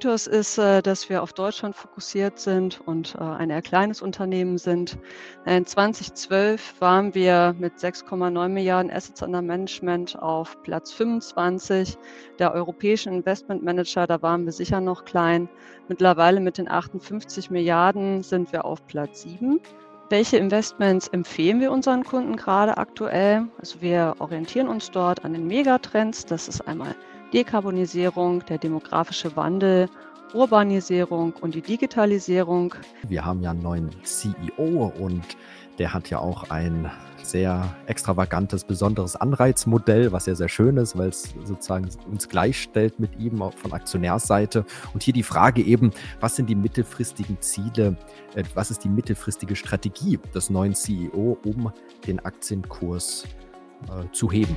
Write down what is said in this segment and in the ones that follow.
Mythos ist, äh, dass wir auf Deutschland fokussiert sind und äh, ein eher kleines Unternehmen sind. In 2012 waren wir mit 6,9 Milliarden Assets under Management auf Platz 25 der europäischen Investmentmanager. Da waren wir sicher noch klein. Mittlerweile mit den 58 Milliarden sind wir auf Platz 7. Welche Investments empfehlen wir unseren Kunden gerade aktuell? Also wir orientieren uns dort an den Megatrends. Das ist einmal Dekarbonisierung, der demografische Wandel, Urbanisierung und die Digitalisierung. Wir haben ja einen neuen CEO und der hat ja auch ein sehr extravagantes, besonderes Anreizmodell, was ja sehr schön ist, weil es sozusagen uns gleichstellt mit ihm von Aktionärsseite. Und hier die Frage eben, was sind die mittelfristigen Ziele, äh, was ist die mittelfristige Strategie des neuen CEO, um den Aktienkurs äh, zu heben?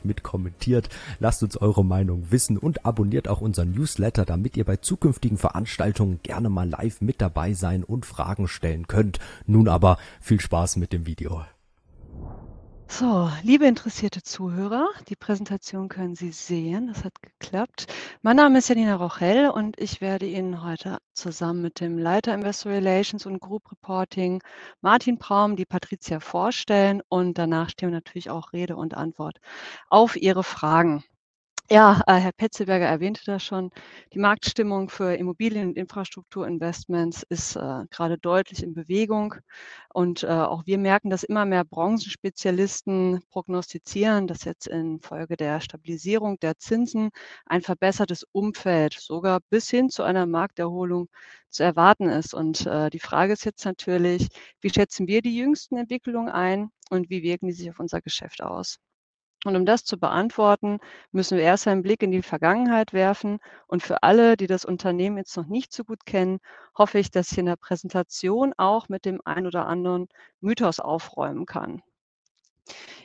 fleißig mit kommentiert. Lasst uns eure Meinung wissen und abonniert auch unseren Newsletter, damit ihr bei zukünftigen Veranstaltungen gerne mal live mit dabei sein und Fragen stellen könnt. Nun aber viel Spaß mit dem Video. So, liebe interessierte Zuhörer, die Präsentation können Sie sehen. Das hat geklappt. Mein Name ist Janina Rochel und ich werde Ihnen heute zusammen mit dem Leiter Investor Relations und Group Reporting Martin Braum die Patricia vorstellen und danach stehen natürlich auch Rede und Antwort auf Ihre Fragen. Ja, äh, Herr Petzelberger erwähnte das schon. Die Marktstimmung für Immobilien- und Infrastrukturinvestments ist äh, gerade deutlich in Bewegung. Und äh, auch wir merken, dass immer mehr Branchenspezialisten prognostizieren, dass jetzt infolge der Stabilisierung der Zinsen ein verbessertes Umfeld sogar bis hin zu einer Markterholung zu erwarten ist. Und äh, die Frage ist jetzt natürlich, wie schätzen wir die jüngsten Entwicklungen ein und wie wirken die sich auf unser Geschäft aus? Und um das zu beantworten, müssen wir erst einen Blick in die Vergangenheit werfen. Und für alle, die das Unternehmen jetzt noch nicht so gut kennen, hoffe ich, dass ich in der Präsentation auch mit dem ein oder anderen Mythos aufräumen kann.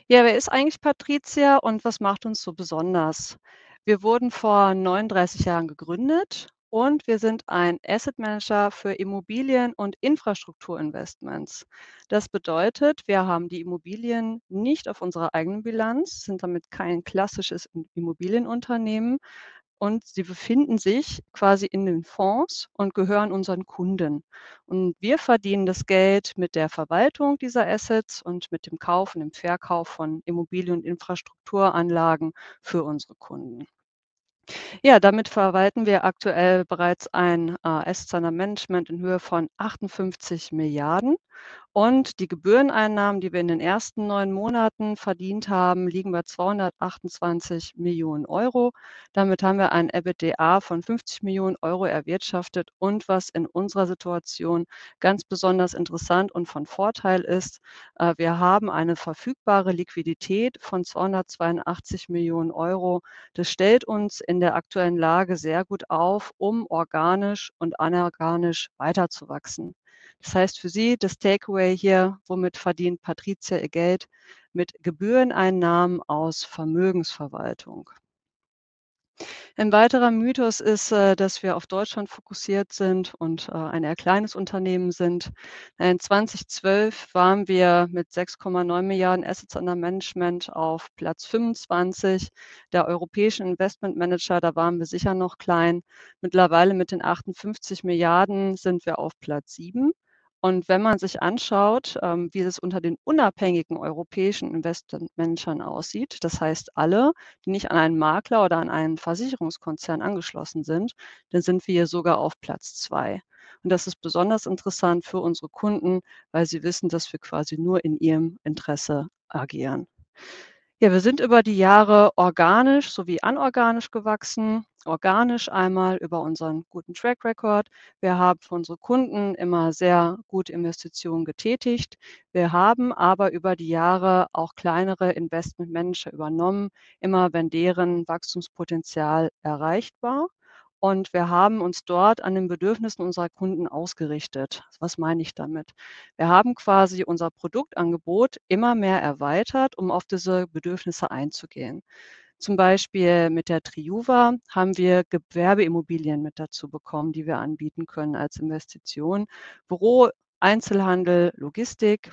Ja, wer ist eigentlich Patricia und was macht uns so besonders? Wir wurden vor 39 Jahren gegründet und wir sind ein Asset Manager für Immobilien und Infrastrukturinvestments. Das bedeutet, wir haben die Immobilien nicht auf unserer eigenen Bilanz, sind damit kein klassisches Immobilienunternehmen und sie befinden sich quasi in den Fonds und gehören unseren Kunden. Und wir verdienen das Geld mit der Verwaltung dieser Assets und mit dem Kauf und dem Verkauf von Immobilien- und Infrastrukturanlagen für unsere Kunden. Ja, damit verwalten wir aktuell bereits ein äh, Under Management in Höhe von 58 Milliarden und die Gebühreneinnahmen, die wir in den ersten neun Monaten verdient haben, liegen bei 228 Millionen Euro. Damit haben wir ein EBITDA von 50 Millionen Euro erwirtschaftet. Und was in unserer Situation ganz besonders interessant und von Vorteil ist, äh, wir haben eine verfügbare Liquidität von 282 Millionen Euro. Das stellt uns in der aktuellen Lage sehr gut auf, um organisch und anorganisch weiterzuwachsen. Das heißt für Sie das Takeaway hier, womit verdient Patricia ihr Geld? Mit Gebühreneinnahmen aus Vermögensverwaltung. Ein weiterer Mythos ist, äh, dass wir auf Deutschland fokussiert sind und äh, ein eher kleines Unternehmen sind. In 2012 waren wir mit 6,9 Milliarden Assets under Management auf Platz 25 der europäischen Investmentmanager. Da waren wir sicher noch klein. Mittlerweile mit den 58 Milliarden sind wir auf Platz 7. Und wenn man sich anschaut, ähm, wie es unter den unabhängigen europäischen Investmentmanagern aussieht, das heißt alle, die nicht an einen Makler oder an einen Versicherungskonzern angeschlossen sind, dann sind wir hier sogar auf Platz zwei. Und das ist besonders interessant für unsere Kunden, weil sie wissen, dass wir quasi nur in ihrem Interesse agieren. Ja, wir sind über die Jahre organisch sowie anorganisch gewachsen. Organisch einmal über unseren guten Track Record. Wir haben für unsere Kunden immer sehr gut Investitionen getätigt. Wir haben aber über die Jahre auch kleinere Investmentmanager übernommen, immer wenn deren Wachstumspotenzial erreicht war. Und wir haben uns dort an den Bedürfnissen unserer Kunden ausgerichtet. Was meine ich damit? Wir haben quasi unser Produktangebot immer mehr erweitert, um auf diese Bedürfnisse einzugehen. Zum Beispiel mit der Triuva haben wir Gewerbeimmobilien mit dazu bekommen, die wir anbieten können als Investition. Büro, Einzelhandel, Logistik,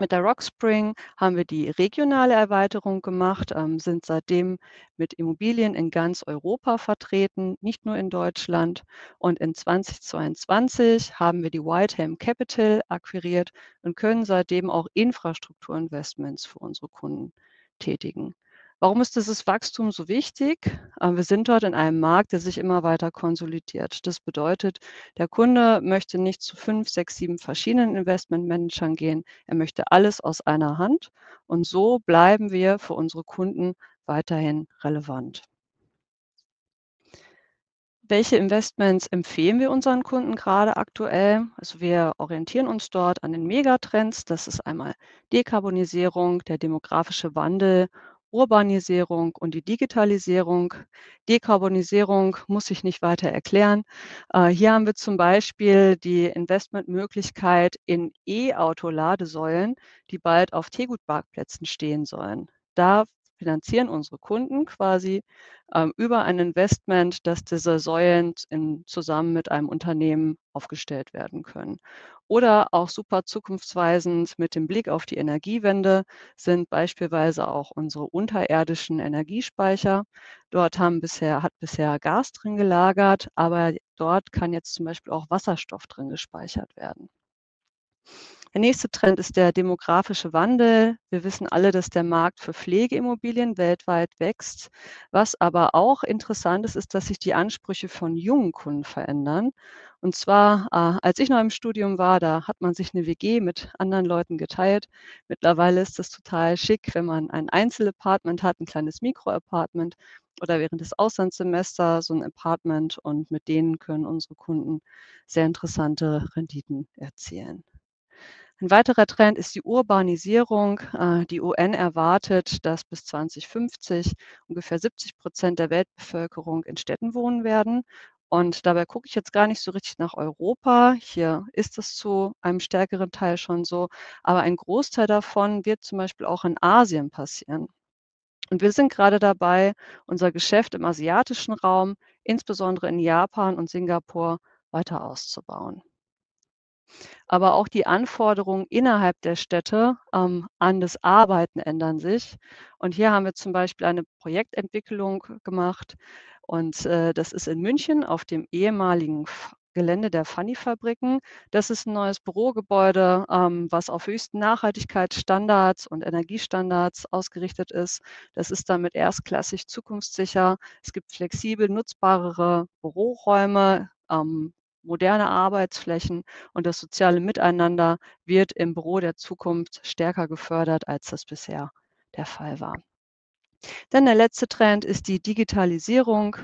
mit der Rockspring haben wir die regionale Erweiterung gemacht, ähm, sind seitdem mit Immobilien in ganz Europa vertreten, nicht nur in Deutschland. Und in 2022 haben wir die Whiteham Capital akquiriert und können seitdem auch Infrastrukturinvestments für unsere Kunden tätigen. Warum ist dieses Wachstum so wichtig? Äh, wir sind dort in einem Markt, der sich immer weiter konsolidiert. Das bedeutet, der Kunde möchte nicht zu fünf, sechs, sieben verschiedenen Investmentmanagern gehen. Er möchte alles aus einer Hand. Und so bleiben wir für unsere Kunden weiterhin relevant. Welche Investments empfehlen wir unseren Kunden gerade aktuell? Also wir orientieren uns dort an den Megatrends. Das ist einmal Dekarbonisierung, der demografische Wandel Urbanisierung und die Digitalisierung. Dekarbonisierung muss ich nicht weiter erklären. Äh, hier haben wir zum Beispiel die Investmentmöglichkeit in E-Auto-Ladesäulen, die bald auf Tegut-Parkplätzen stehen sollen. Da finanzieren unsere Kunden quasi ähm, über ein Investment, dass diese Säulen in, zusammen mit einem Unternehmen aufgestellt werden können. Oder auch super zukunftsweisend mit dem Blick auf die Energiewende sind beispielsweise auch unsere unterirdischen Energiespeicher. Dort haben bisher, hat bisher Gas drin gelagert, aber dort kann jetzt zum Beispiel auch Wasserstoff drin gespeichert werden. Der nächste Trend ist der demografische Wandel. Wir wissen alle, dass der Markt für Pflegeimmobilien weltweit wächst. Was aber auch interessant ist, ist, dass sich die Ansprüche von jungen Kunden verändern. Und zwar, äh, als ich noch im Studium war, da hat man sich eine WG mit anderen Leuten geteilt. Mittlerweile ist es total schick, wenn man ein Einzelapartment hat, ein kleines Mikroapartment oder während des Auslandssemesters so ein Apartment und mit denen können unsere Kunden sehr interessante Renditen erzielen. Ein weiterer Trend ist die Urbanisierung. Äh, die UN erwartet, dass bis 2050 ungefähr 70 Prozent der Weltbevölkerung in Städten wohnen werden. Und dabei gucke ich jetzt gar nicht so richtig nach Europa. Hier ist es zu einem stärkeren Teil schon so. Aber ein Großteil davon wird zum Beispiel auch in Asien passieren. Und wir sind gerade dabei, unser Geschäft im asiatischen Raum, insbesondere in Japan und Singapur, weiter auszubauen aber auch die Anforderungen innerhalb der Städte ähm, an das Arbeiten ändern sich. Und hier haben wir zum Beispiel eine Projektentwicklung gemacht. Und äh, das ist in München auf dem ehemaligen Gelände der Funny-Fabriken. Das ist ein neues Bürogebäude, ähm, was auf höchsten Nachhaltigkeitsstandards und Energiestandards ausgerichtet ist. Das ist damit erstklassig zukunftssicher. Es gibt flexibel nutzbarere Büroräume, ähm, moderne Arbeitsflächen und das soziale Miteinander wird im Büro der Zukunft stärker gefördert, als das bisher der Fall war. Dann der letzte Trend ist die Digitalisierung.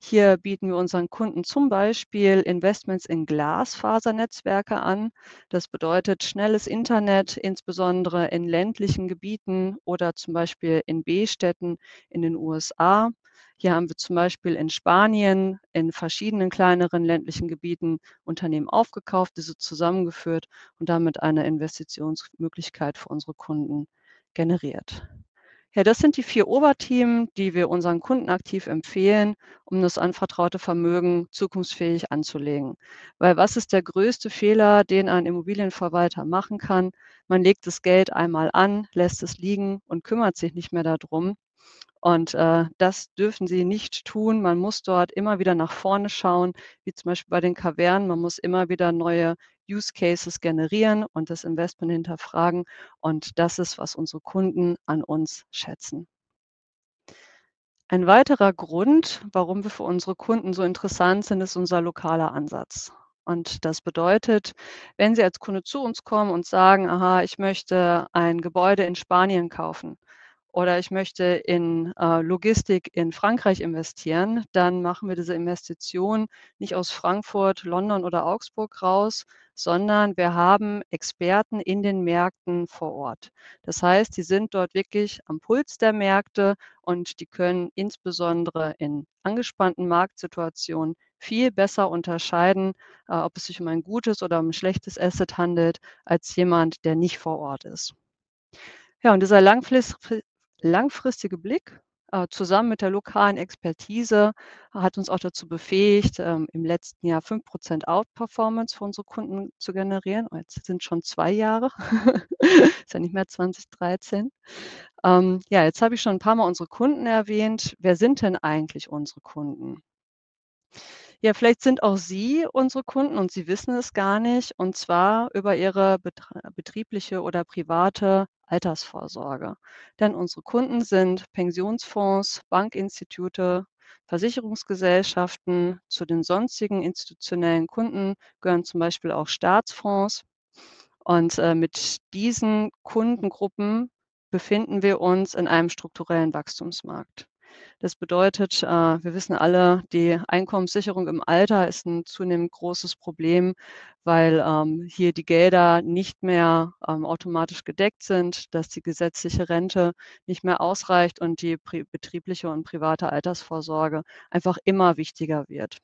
Hier bieten wir unseren Kunden zum Beispiel Investments in Glasfasernetzwerke an. Das bedeutet schnelles Internet, insbesondere in ländlichen Gebieten oder zum Beispiel in B-Städten in den USA. Hier haben wir zum Beispiel in Spanien in verschiedenen kleineren ländlichen Gebieten Unternehmen aufgekauft, diese zusammengeführt und damit eine Investitionsmöglichkeit für unsere Kunden generiert. Ja, das sind die vier Oberthemen, die wir unseren Kunden aktiv empfehlen, um das anvertraute Vermögen zukunftsfähig anzulegen. Weil was ist der größte Fehler, den ein Immobilienverwalter machen kann? Man legt das Geld einmal an, lässt es liegen und kümmert sich nicht mehr darum. Und äh, das dürfen sie nicht tun. Man muss dort immer wieder nach vorne schauen, wie zum Beispiel bei den Kavernen. Man muss immer wieder neue Use Cases generieren und das Investment hinterfragen. Und das ist, was unsere Kunden an uns schätzen. Ein weiterer Grund, warum wir für unsere Kunden so interessant sind, ist unser lokaler Ansatz. Und das bedeutet, wenn Sie als Kunde zu uns kommen und sagen, aha, ich möchte ein Gebäude in Spanien kaufen, oder ich möchte in, äh, Logistik in Frankreich investieren, dann machen wir diese Investition nicht aus Frankfurt, London oder Augsburg raus, sondern wir haben Experten in den Märkten vor Ort. Das heißt, die sind dort wirklich am Puls der Märkte und die können insbesondere in angespannten Marktsituationen viel besser unterscheiden, äh, ob es sich um ein gutes oder um 'n schlechtes Asset handelt, als jemand, der nicht vor Ort ist. Ja, und dieser langflis fi langfristige Blick, äh, zusammen mit der lokalen Expertise hat uns auch dazu befähigt, ähm, im letzten Jahr 5% Outperformance für unsere Kunden zu generieren. Oh, jetzt sind schon 2 Jahre. Ist ja nicht mehr 2013. Ähm, ja, jetzt habe ich schon 'n paarmal unsere Kunden erwähnt. Wer sind denn eigentlich unsere Kunden? Ja, vielleicht sind auch Sie unsere Kunden und Sie wissen es gar nicht, und zwar über Ihre betriebliche oder private Altersvorsorge. Denn unsere Kunden sind Pensionsfonds, Bankinstitute, Versicherungsgesellschaften. Zu den sonstigen institutionellen Kunden gehören zum Beispiel auch Staatsfonds. Und, äh, mit diesen Kundengruppen befinden wir uns in einem strukturellen Wachstumsmarkt. Das bedeutet, äh, wir wissen alle, die Einkommenssicherung im Alter ist 'n zunehmend großes Problem, weil, ähm, hier die Gelder nicht mehr, ähm, automatisch gedeckt sind, dass die gesetzliche Rente nicht mehr ausreicht und die betriebliche und private Altersvorsorge einfach immer wichtiger wird.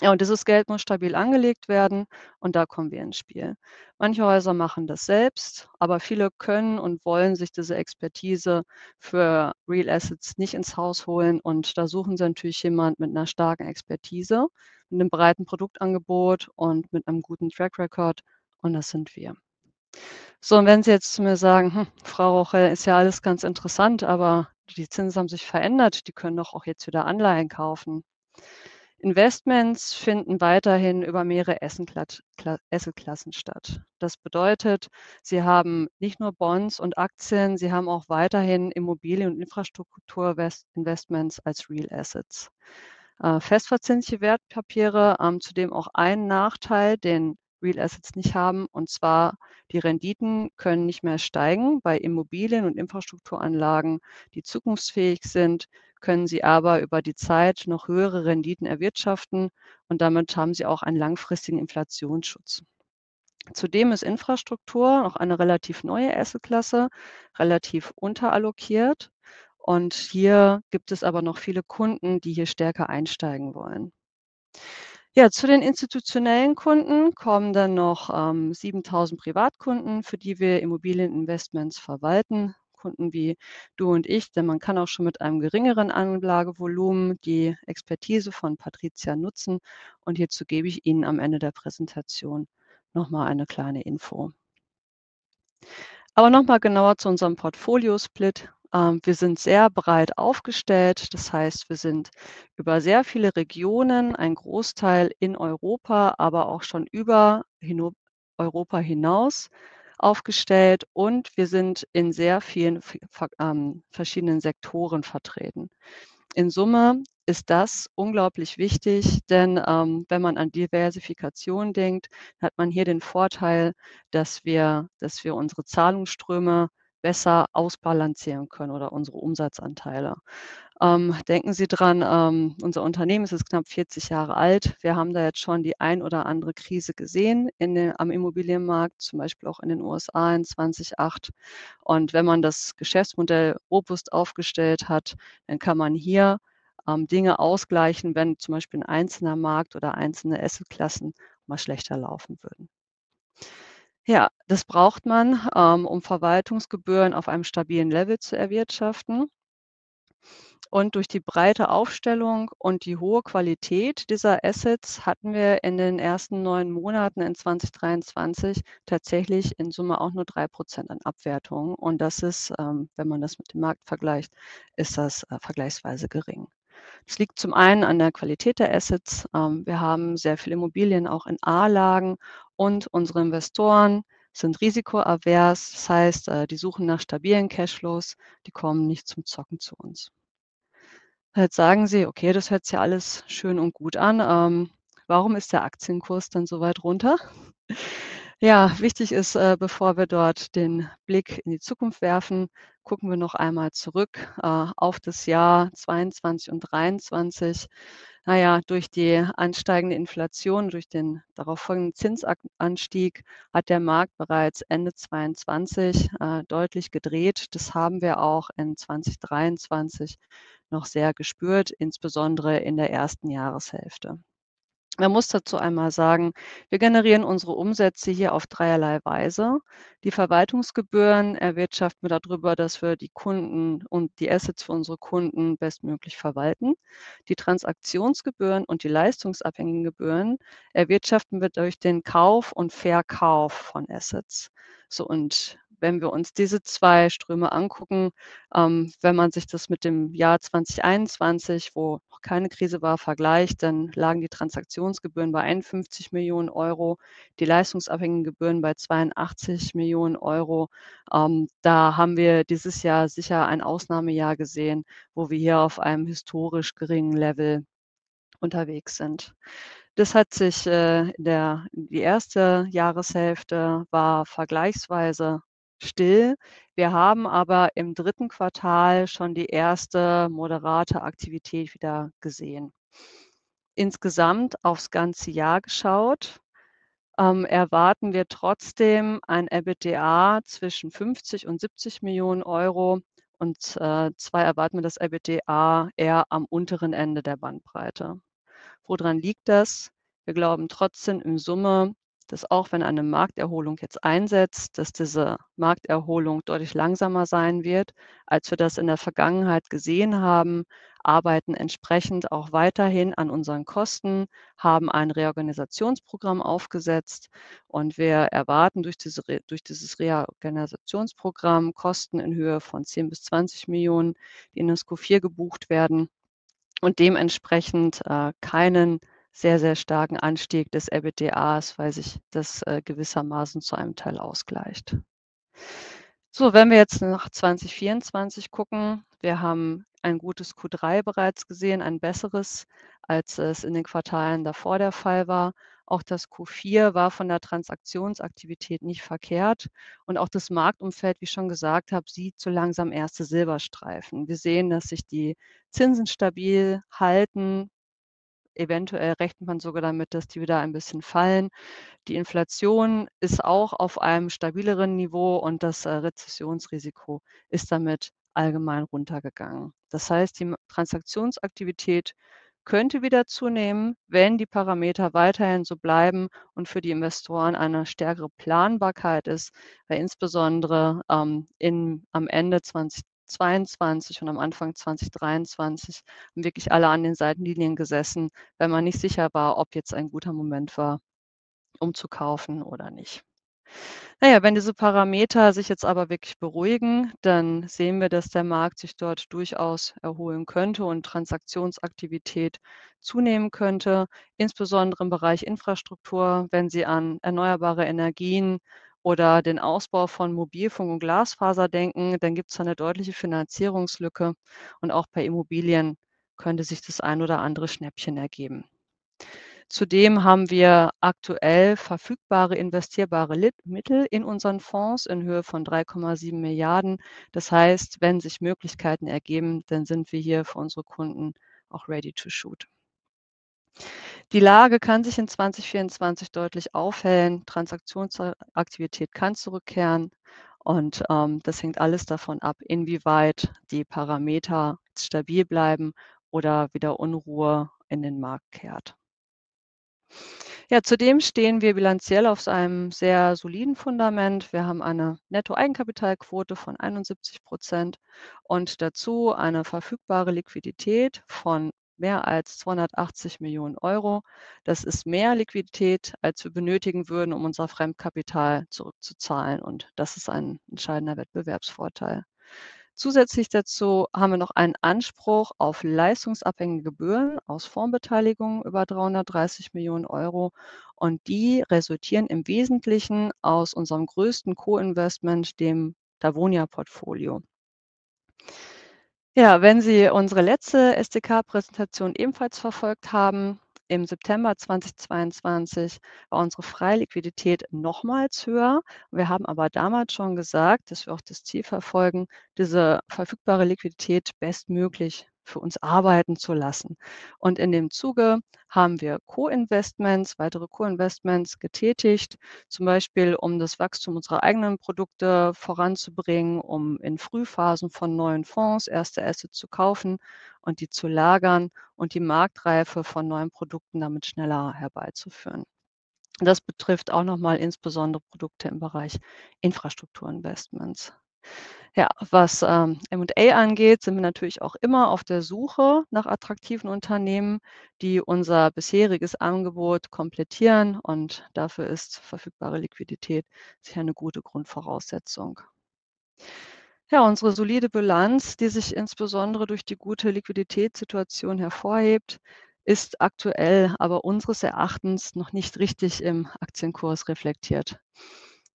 Ja, und dieses Geld muss stabil angelegt werden und da kommen wir ins Spiel. Manche Häuser machen das selbst, aber viele können und wollen sich diese Expertise für Real Assets nicht ins Haus holen und da suchen sie natürlich jemand mit 'ner starken Expertise, mit 'nem breiten Produktangebot und mit 'nem guten Track Record und das sind wir. So, und wenn Sie jetzt zu mir sagen: „Hm, Frau Rochel, ist ja alles ganz interessant, aber die Zinsen haben sich verändert, die können doch auch jetzt wieder Anleihen kaufen.“ Investments finden weiterhin über mehrere Assetklassen statt. Das bedeutet, Sie haben nicht nur Bonds und Aktien, Sie haben auch weiterhin Immobilien und Infrastrukturwest Investments als Real Assets. Äh, festverzinsliche Wertpapiere haben zudem auch einen Nachteil, den Real Assets nicht haben, und zwar die Renditen können nicht mehr steigen. Bei Immobilien und Infrastrukturanlagen, die zukunftsfähig sind, können Sie aber über die Zeit noch höhere Renditen erwirtschaften und damit haben Sie auch einen langfristigen Inflationsschutz. Zudem ist Infrastruktur noch eine relativ neue Assetklasse, relativ unterallokiert und hier gibt es aber noch viele Kunden, die hier stärker einsteigen wollen. Ja, zu den institutionellen Kunden kommen dann noch, ähm, 7.000 Privatkunden, für die wir Immobilieninvestments verwalten. Kunden wie du und ich, denn man kann auch schon mit einem geringeren Anlagevolumen die Expertise von Patricia nutzen und hierzu gebe ich Ihnen am Ende der Präsentation noch mal eine kleine Info. Aber noch mal genauer zu unserem Portfoliosplit. Ähm, wir sind sehr breit aufgestellt. Das heißt, wir sind über sehr viele Regionen, ein Großteil in Europa, aber auch schon über Europa hinaus aufgestellt und wir sind in sehr vielen ähm, verschiedenen Sektoren vertreten. In Summe ist das unglaublich wichtig, denn, ähm, wenn man an Diversifikation denkt, hat man hier den Vorteil, dass wir dass wir unsere Zahlungsströme besser ausbalancieren können oder unsere Umsatzanteile. Ähm, denken Sie dran, ähm, unser Unternehmen ist jetzt knapp 40 Jahre alt. Wir haben da jetzt schon die ein oder andere Krise gesehen den am Immobilienmarkt, zum Beispiel auch in den USA in 2008. Und wenn man das Geschäftsmodell robust aufgestellt hat, dann kann man hier, ähm, Dinge ausgleichen, wenn zum Beispiel 'n einzelner Markt oder einzelne Assetklassen mal schlechter laufen würden. Ja, das braucht man, ähm, um Verwaltungsgebühren auf einem stabilen Level zu erwirtschaften. Und durch die breite Aufstellung und die hohe Qualität dieser Assets hatten wir in den ersten 9 Monaten in 2023 tatsächlich in Summe auch nur 3% an Abwertung. Und das ist, ähm, wenn man das mit dem Markt vergleicht, ist das, äh, vergleichsweise gering. Das liegt zum einen an der Qualität der Assets. Ähm, wir haben sehr viele Immobilien auch in A-Lagen und unsere Investoren sind risikoavers. Das heißt, äh, die suchen nach stabilen Cashflows, die kommen nicht zum Zocken zu uns. Jetzt sagen Sie: „Okay, das hört sich ja alles schön und gut an. Ähm, warum ist der Aktienkurs dann so weit runter?“ Ja, wichtig ist, äh, bevor wir dort den Blick in die Zukunft werfen, gucken wir noch einmal zurück, äh, auf das Jahr 22 und 23. Na ja, durch die ansteigende Inflation, durch den darauf folgenden Zinsanstieg hat der Markt bereits Ende 22 äh, deutlich gedreht. Das haben wir auch in 2023 noch sehr gespürt, insbesondere in der ersten Jahreshälfte. Man muss dazu einmal sagen, wir generieren unsere Umsätze hier auf dreierlei Weise. Die Verwaltungsgebühren erwirtschaften wir darüber, dass wir die Kunden und die Assets für unsere Kunden bestmöglich verwalten. Die Transaktionsgebühren und die leistungsabhängigen Gebühren erwirtschaften wir durch den Kauf und Verkauf von Assets. So und wenn wir uns diese zwei Ströme angucken, ähm, wenn man sich das mit dem Jahr 2021, wo noch keine Krise war, vergleicht, dann lagen die Transaktionsgebühren bei 51 Millionen Euro, die leistungsabhängigen Gebühren bei 82 Millionen Euro. Ähm, da haben wir dieses Jahr sicher ein Ausnahmejahr gesehen, wo wir hier auf einem historisch geringen Level unterwegs sind. Das hat sich äh, in der die erste Jahreshälfte war vergleichsweise still. Wir haben aber im dritten Quartal schon die erste moderate Aktivität wieder gesehen. Insgesamt aufs ganze Jahr geschaut, ähm, erwarten wir trotzdem ein EBITDA zwischen 50 und 70 Millionen Euro und äh, zwar erwarten wir das EBITDA eher am unteren Ende der Bandbreite. Woran liegt das? Wir glauben trotzdem in Summe, dass auch wenn eine Markterholung jetzt einsetzt, dass diese Markterholung deutlich langsamer sein wird, als wir das in der Vergangenheit gesehen haben, arbeiten entsprechend auch weiterhin an unseren Kosten, haben ein Reorganisationsprogramm aufgesetzt und wir erwarten durch, diese, durch dieses Reorganisationsprogramm Kosten in Höhe von 10 bis 20 Millionen, die in das Q4 gebucht werden und dementsprechend äh, keinen sehr, sehr starken Anstieg des EBITDAs, weil sich das äh, gewissermaßen zu einem Teil ausgleicht. So, wenn wir jetzt nach 2024 gucken, wir haben ein gutes Q3 bereits gesehen, ein besseres, als es in den Quartalen davor der Fall war. Auch das Q4 war von der Transaktionsaktivität nicht verkehrt und auch das Marktumfeld, wie ich schon gesagt habe, sieht so langsam erste Silberstreifen. Wir sehen, dass sich die Zinsen stabil halten, Eventuell rechnet man sogar damit, dass die wieder ein bisschen fallen. Die Inflation ist auch auf einem stabileren Niveau und das äh, Rezessionsrisiko ist damit allgemein runtergegangen. Das heißt, die Transaktionsaktivität könnte wieder zunehmen, wenn die Parameter weiterhin so bleiben und für die Investoren eine stärkere Planbarkeit ist, weil insbesondere ähm, in, am Ende 20 22 und am Anfang 2023 haben wirklich alle an den Seitenlinien gesessen, weil man nicht sicher war, ob jetzt ein guter Moment war, um zu kaufen oder nicht. Naja, wenn diese Parameter sich jetzt aber wirklich beruhigen, dann sehen wir, dass der Markt sich dort durchaus erholen könnte und Transaktionsaktivität zunehmen könnte, insbesondere im Bereich Infrastruktur, wenn Sie an erneuerbare Energien oder den Ausbau von Mobilfunk und Glasfaser denken, dann gibt es eine deutliche Finanzierungslücke und auch bei Immobilien könnte sich das ein oder andere Schnäppchen ergeben. Zudem haben wir aktuell verfügbare investierbare Mittel in unseren Fonds in Höhe von 3,7 Milliarden. Das heißt, wenn sich Möglichkeiten ergeben, dann sind wir hier für unsere Kunden auch ready to shoot. Die Lage kann sich in 2024 deutlich aufhellen. Transaktionsaktivität kann zurückkehren und ähm, das hängt alles davon ab, inwieweit die Parameter stabil bleiben oder wieder Unruhe in den Markt kehrt. Ja, zudem stehen wir bilanziell auf einem sehr soliden Fundament. Wir haben eine Nettoeigenkapitalquote von 71 Prozent und dazu eine verfügbare Liquidität von mehr als 280 Millionen Euro. Das ist mehr Liquidität, als wir benötigen würden, um unser Fremdkapital zurückzuzahlen. Und das ist ein entscheidender Wettbewerbsvorteil. Zusätzlich dazu haben wir noch einen Anspruch auf leistungsabhängige Gebühren aus Fondsbeteiligungen über 330 Millionen Euro. Und die resultieren im Wesentlichen aus unserem größten Co-Investment, dem Davonia-Portfolio. Ja, wenn Sie unsere letzte SDK-Präsentation ebenfalls verfolgt haben, im September 2022 war unsere Freiliquidität nochmals höher. Wir haben aber damals schon gesagt, dass wir auch das Ziel verfolgen, diese verfügbare Liquidität bestmöglich für uns arbeiten zu lassen. Und in dem Zuge haben wir Co-Investments, weitere Co-Investments getätigt, zum Beispiel um das Wachstum unserer eigenen Produkte voranzubringen, um in Frühphasen von neuen Fonds erste Assets zu kaufen und die zu lagern und die Marktreife von neuen Produkten damit schneller herbeizuführen. Das betrifft auch nochmal insbesondere Produkte im Bereich Infrastrukturinvestments. Ja, was ähm, M&A angeht, sind wir natürlich auch immer auf der Suche nach attraktiven Unternehmen, die unser bisheriges Angebot komplettieren und dafür ist verfügbare Liquidität sicher eine gute Grundvoraussetzung. Ja, unsere solide Bilanz, die sich insbesondere durch die gute Liquiditätssituation hervorhebt, ist aktuell aber unseres Erachtens noch nicht richtig im Aktienkurs reflektiert.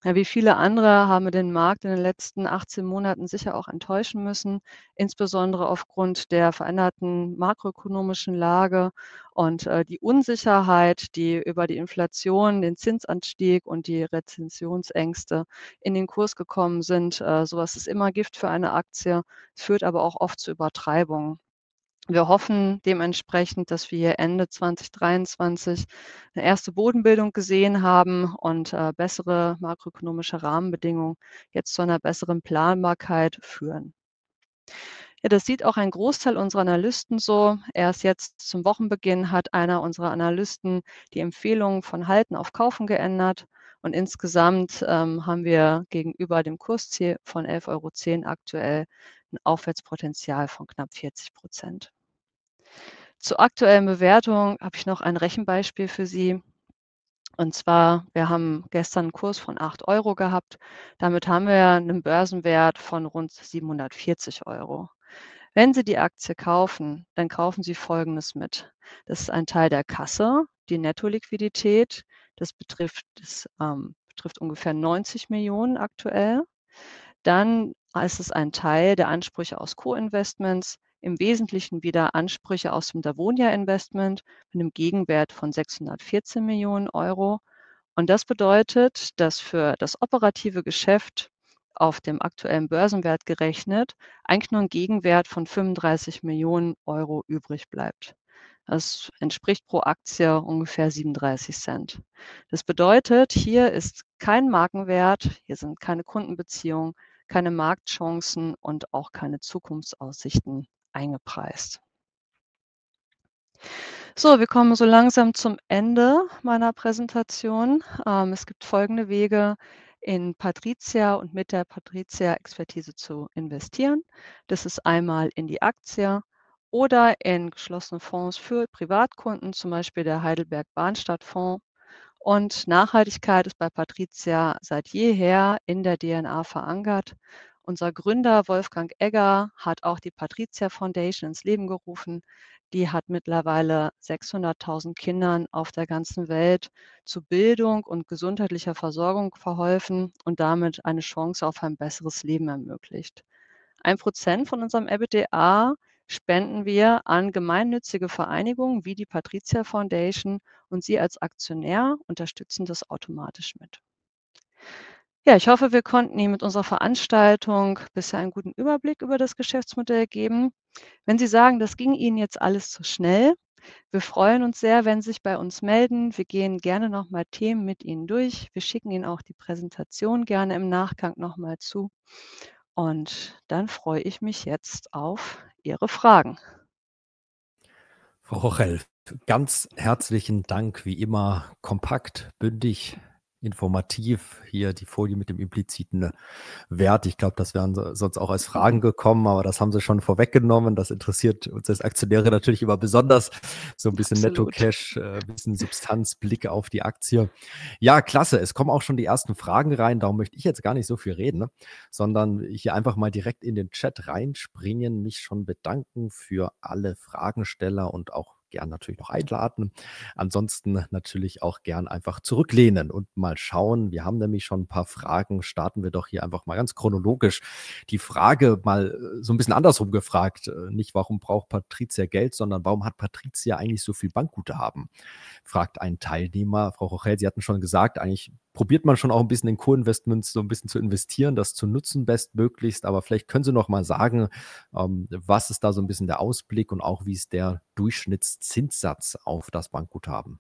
Ja, wie viele andere haben wir den Markt in den letzten 18 Monaten sicher auch enttäuschen müssen, insbesondere aufgrund der veränderten makroökonomischen Lage und äh, die Unsicherheit, die über die Inflation, den Zinsanstieg und die Rezensionsängste in den Kurs gekommen sind. Äh, sowas ist immer Gift für eine Aktie, führt aber auch oft zu Übertreibungen. Wir hoffen dementsprechend, dass wir Ende 2023 eine erste Bodenbildung gesehen haben und äh, bessere makroökonomische Rahmenbedingungen jetzt zu einer besseren Planbarkeit führen. Ja, das sieht auch ein Großteil unserer Analysten so. Erst jetzt zum Wochenbeginn hat einer unserer Analysten die Empfehlung von Halten auf Kaufen geändert. Und insgesamt ähm, haben wir gegenüber dem Kursziel von 11,10 Euro aktuell ein Aufwärtspotenzial von knapp 40 Prozent. Zur aktuellen Bewertung habe ich noch ein Rechenbeispiel für Sie. Und zwar, wir haben gestern einen Kurs von 8 Euro gehabt. Damit haben wir einen Börsenwert von rund 740 Euro. Wenn Sie die Aktie kaufen, dann kaufen Sie Folgendes mit. Das ist ein Teil der Kasse, die Nettoliquidität. Das betrifft, das, ähm, betrifft ungefähr 90 Millionen aktuell. Dann ist es ein Teil der Ansprüche aus Co-Investments, im Wesentlichen wieder Ansprüche aus dem Davonia Investment mit einem Gegenwert von 614 Millionen Euro. Und das bedeutet, dass für das operative Geschäft auf dem aktuellen Börsenwert gerechnet eigentlich nur ein Gegenwert von 35 Millionen Euro übrig bleibt. Das entspricht pro Aktie ungefähr 37 Cent. Das bedeutet, hier ist kein Markenwert, hier sind keine Kundenbeziehungen, keine Marktchancen und auch keine Zukunftsaussichten eingepreist. So, wir kommen so langsam zum Ende meiner Präsentation. Ähm, es gibt folgende Wege, in Patrizia und mit der Patrizia-Expertise zu investieren. Das ist einmal in die Aktie oder in geschlossene Fonds für Privatkunden, zum Beispiel der Heidelberg Bahnstadtfonds. Und Nachhaltigkeit ist bei Patrizia seit jeher in der DNA verankert. Unser Gründer Wolfgang Egger hat auch die Patrizia Foundation ins Leben gerufen. Die hat mittlerweile 600.000 Kindern auf der ganzen Welt zu Bildung und gesundheitlicher Versorgung verholfen und damit eine Chance auf ein besseres Leben ermöglicht. Ein Prozent von unserem EBITDA spenden wir an gemeinnützige Vereinigungen wie die Patrizia Foundation und Sie als Aktionär unterstützen das automatisch mit. Ja, ich hoffe, wir konnten Ihnen mit unserer Veranstaltung bisher einen guten Überblick über das Geschäftsmodell geben. Wenn Sie sagen, das ging Ihnen jetzt alles zu schnell, wir freuen uns sehr, wenn Sie sich bei uns melden. Wir gehen gerne nochmal Themen mit Ihnen durch. Wir schicken Ihnen auch die Präsentation gerne im Nachgang nochmal zu. Und dann freue ich mich jetzt auf Ihre Fragen. Frau Rochel, ganz herzlichen Dank, wie immer kompakt, bündig, informativ. Hier die Folie mit dem impliziten Wert. Ich glaube, das wären sonst auch als Fragen gekommen, aber das haben Sie schon vorweggenommen. Das interessiert uns als Aktionäre natürlich immer besonders. So ein bisschen Netto-Cash, ein äh, bisschen Substanz, Blick auf die Aktie. Ja, klasse. Es kommen auch schon die ersten Fragen rein. Darum möchte ich jetzt gar nicht so viel reden, ne? sondern hier einfach mal direkt in den Chat reinspringen, mich schon bedanken für alle Fragensteller und auch gern natürlich noch einladen. Ansonsten natürlich auch gern einfach zurücklehnen und mal schauen. Wir haben nämlich schon ein paar Fragen. Starten wir doch hier einfach mal ganz chronologisch. Die Frage mal äh, so ein bisschen andersrum gefragt. Äh, nicht, warum braucht Patricia Geld, sondern warum hat Patricia eigentlich so viel Bankguthaben? Fragt ein Teilnehmer. Frau Rochel, Sie hatten schon gesagt, eigentlich probiert man schon auch ein bisschen in Co-Investments so ein bisschen zu investieren, das zu nutzen bestmöglichst. Aber vielleicht können Sie noch mal sagen, ähm, was ist da so ein bisschen der Ausblick und auch wie ist der Durchschnittszinssatz auf das Bankguthaben?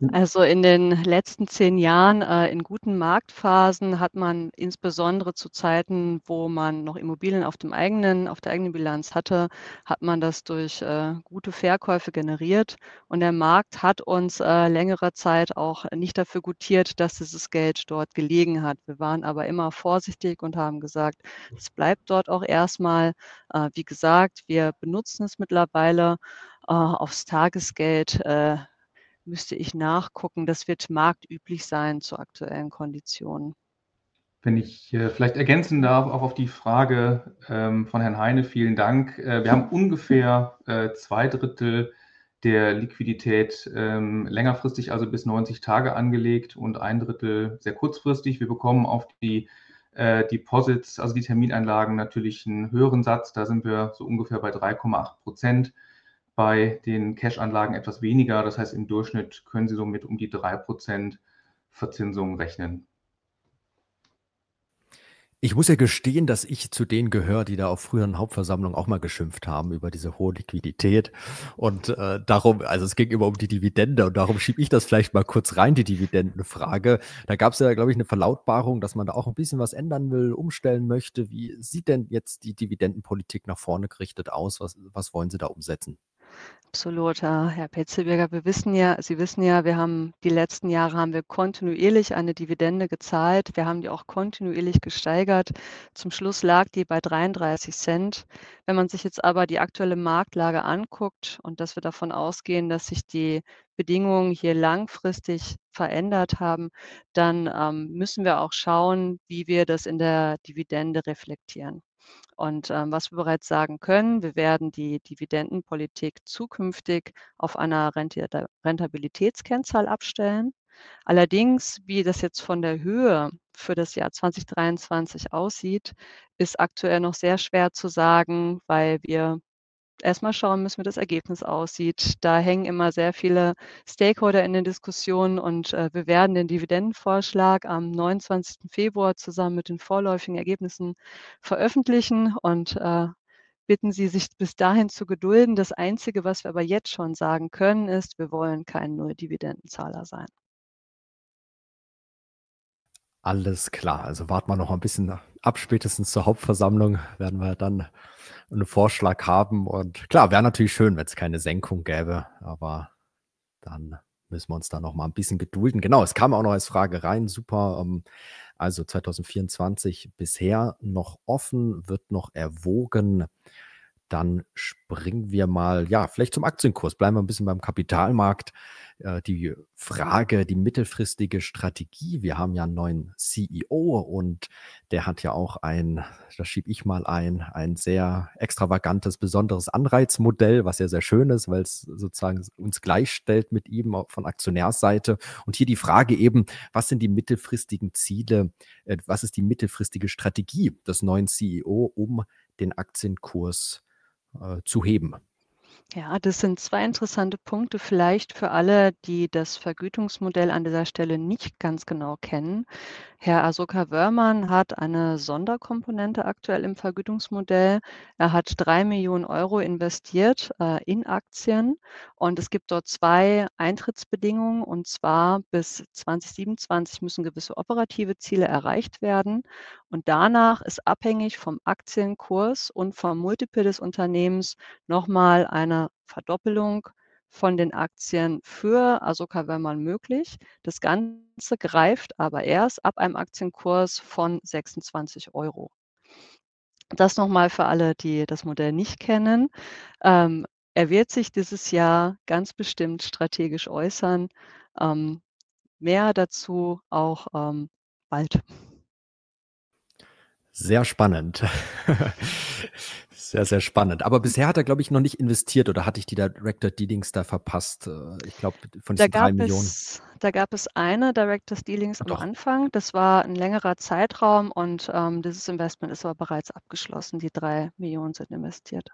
Hm. Also, in den letzten 10 Jahren, äh, in guten Marktphasen hat man insbesondere zu Zeiten, wo man noch Immobilien auf dem eigenen auf der eigenen Bilanz hatte, hat man das durch, äh, gute Verkäufe generiert. Und der Markt hat uns, äh, längere Zeit auch nicht dafür gutiert, dass dieses Geld dort gelegen hat. Wir waren aber immer vorsichtig und haben gesagt: „Es bleibt dort auch erstmal. Äh, wie gesagt, wir benutzen es mittlerweile, äh, aufs Tagesgeld, äh, Müsste ich nachgucken. Das wird marktüblich sein zu aktuellen Konditionen. Wenn ich, äh, vielleicht ergänzen darf, auch auf die Frage, ähm, von Herrn Heine, vielen Dank. Äh, wir haben ungefähr, äh, 2 der Liquidität, ähm, längerfristig, also bis 90 Tage angelegt und 1 Drittel sehr kurzfristig. Wir bekommen auf die, äh, Deposits, also die Termineinlagen natürlich einen höheren Satz. Da sind wir so ungefähr bei 3,8 bei den Cash-Anlagen etwas weniger. Das heißt, im Durchschnitt können Sie somit um die 3% Verzinsung rechnen. Ich muss ja gestehen, dass ich zu denen gehöre, die da auf früheren Hauptversammlungen auch mal geschimpft haben über diese hohe Liquidität. Und äh, darum, also es ging immer um die Dividende und darum schiebe ich das vielleicht mal kurz rein, die Dividendenfrage. Da gab es ja, glaube ich, eine Verlautbarung, dass man da auch ein bisschen was ändern will, umstellen möchte. Wie sieht denn jetzt die Dividendenpolitik nach vorne gerichtet aus? Was, was wollen Sie da umsetzen? Absolut, ja, Herr Petzelberger. Wir wissen ja Sie wissen ja, wir haben die letzten Jahre haben wir kontinuierlich eine Dividende gezahlt. Wir haben die auch kontinuierlich gesteigert. Zum Schluss lag die bei 33 Cent. Wenn man sich jetzt aber die aktuelle Marktlage anguckt und dass wir davon ausgehen, dass sich die Bedingungen hier langfristig verändert haben, dann, ähm, müssen wir auch schauen, wie wir das in der Dividende reflektieren. Und, ähm, was wir bereits sagen können, wir werden die Dividendenpolitik zukünftig auf einer Rentabilitätskennzahl abstellen. Allerdings, wie das jetzt von der Höhe für das Jahr 2023 aussieht, ist aktuell noch sehr schwer zu sagen, weil wir erstmal schauen müssen, wie das Ergebnis aussieht. Da hängen immer sehr viele Stakeholder in den Diskussionen und äh, wir werden den Dividendenvorschlag am 29. Februar zusammen mit den vorläufigen Ergebnissen veröffentlichen und äh, bitten Sie, sich bis dahin zu gedulden. Das Einzige, was wir aber jetzt schon sagen können, ist, wir wollen kein Null-Dividendenzahler sein. Alles klar. Also warten wir noch ein bisschen ab. Spätestens zur Hauptversammlung werden wir dann einen Vorschlag haben. Und klar, wäre natürlich schön, wenn es keine Senkung gäbe, aber dann müssen wir uns da noch mal ein bisschen gedulden. Genau, es kam auch noch als Frage rein. Super. Ähm, also 2024 bisher noch offen, wird noch erwogen. Dann springen wir mal, ja, vielleicht zum Aktienkurs. Bleiben wir ein bisschen beim Kapitalmarkt. Äh, die Frage, die mittelfristige Strategie. Wir haben ja einen neuen CEO und der hat ja auch ein, da schiebe ich mal ein, ein sehr extravagantes, besonderes Anreizmodell, was ja sehr schön ist, weil es sozusagen uns gleichstellt mit ihm von Aktionärsseite. Und hier die Frage eben, was sind die mittelfristigen Ziele, äh, was ist die mittelfristige Strategie des neuen CEO, um den Aktienkurs äh, zu heben? Ja, das sind zwei interessante Punkte vielleicht für alle, die das Vergütungsmodell an dieser Stelle nicht ganz genau kennen. Herr Asoka Wörmann hat eine Sonderkomponente aktuell im Vergütungsmodell. Er hat 3 Millionen Euro investiert äh, in Aktien und es gibt dort zwei Eintrittsbedingungen und zwar bis 2027 müssen gewisse operative Ziele erreicht werden und danach ist abhängig vom Aktienkurs und vom Multiple des Unternehmens nochmal eine Verdoppelung von den Aktien für Asoka Wöhrmann möglich. Das Ganze greift aber erst ab einem Aktienkurs von 26 Euro. Das nochmal für alle, die das Modell nicht kennen. Ähm, er wird sich dieses Jahr ganz bestimmt strategisch äußern. Ähm, mehr dazu auch ähm, bald. Sehr spannend. Sehr, sehr spannend. Aber bisher hat er, glaube ich, noch nicht investiert oder hatte ich die Director Dealings da verpasst? Äh, ich glaube, von diesen drei gab Millionen. es da gab es eine Directors Dealings Ah, am doch. Anfang. Das war 'n längerer Zeitraum und, ähm, dieses Investment ist aber bereits abgeschlossen. Die 3 Millionen sind investiert.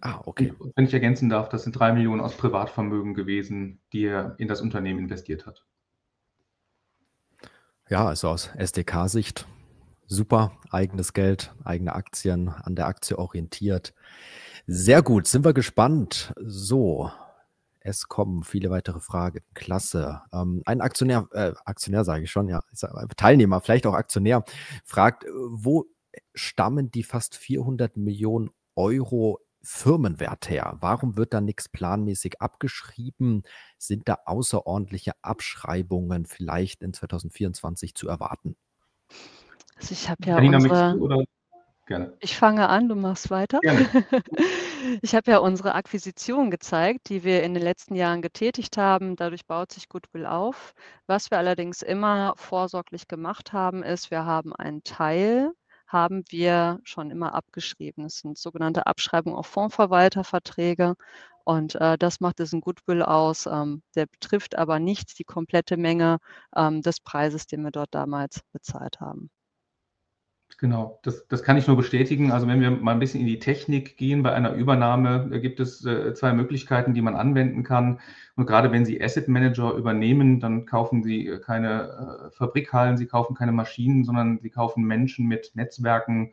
Ah, okay. Und wenn ich ergänzen darf, das sind 3 Millionen aus Privatvermögen gewesen, die er in das Unternehmen investiert hat. Ja, also aus SDK-Sicht super. Eigenes Geld, eigene Aktien, an der Aktie orientiert. Sehr gut, sind wir gespannt. So, es kommen viele weitere Fragen. Klasse. Ähm, ein Aktionär, äh, Aktionär sage ich schon, ja, Teilnehmer, vielleicht auch Aktionär, fragt, äh, wo stammen die fast 400 Millionen Euro Firmenwert her? Warum wird da nichts planmäßig abgeschrieben? Sind da außerordentliche Abschreibungen vielleicht in 2024 zu erwarten? Also, ich habe ja Janina, unsere du oder? Gerne. Ich fange an, du machst weiter. Gerne. Ich habe ja unsere Akquisition gezeigt, die wir in den letzten Jahren getätigt haben. Dadurch baut sich Goodwill auf. Was wir allerdings immer vorsorglich gemacht haben, ist, wir haben einen Teil haben wir schon immer abgeschrieben. Das sind sogenannte Abschreibungen auf Fondsverwalterverträge und, äh, das macht diesen Goodwill aus. Ähm, der betrifft aber nicht die komplette Menge, ähm, des Preises, den wir dort damals bezahlt haben. Genau, das das kann ich nur bestätigen. Also, wenn wir mal 'n bisschen in die Technik gehen, bei einer Übernahme, äh, gibt es, äh, 2 Möglichkeiten, die man anwenden kann. Und grade wenn Sie Asset Manager übernehmen, dann kaufen Sie, äh, keine, äh, Fabrikhallen, Sie kaufen keine Maschinen, sondern Sie kaufen Menschen mit Netzwerken,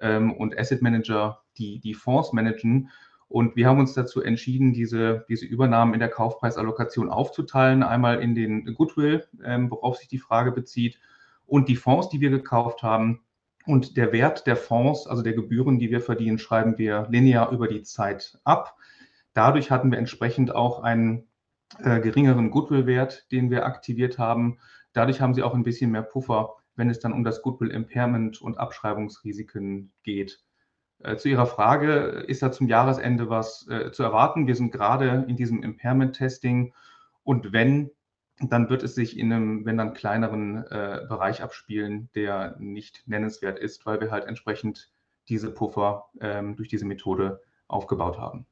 ähm, und Asset Manager, die die Fonds managen. Und wir haben uns dazu entschieden, diese diese Übernahmen in der Kaufpreisallokation aufzuteilen. Einmal in den Goodwill, ähm, worauf sich die Frage bezieht, und die Fonds, die wir gekauft haben. Und der Wert der Fonds, also der Gebühren, die wir verdienen, schreiben wir linear über die Zeit ab. Dadurch hatten wir entsprechend auch einen, äh, geringeren Goodwill-Wert, den wir aktiviert haben. Dadurch haben Sie auch 'n bisschen mehr Puffer, wenn es dann um das Goodwill Impairment und Abschreibungsrisiken geht. Äh, zu Ihrer Frage, ist da zum Jahresende was, äh, zu erwarten? Wir sind grade in diesem Impairment-Testing und wenn, dann wird es sich in 'nem, wenn dann kleineren, äh, Bereich abspielen, der nicht nennenswert ist, weil wir halt entsprechend diese Puffer, ähm, durch diese Methode aufgebaut haben.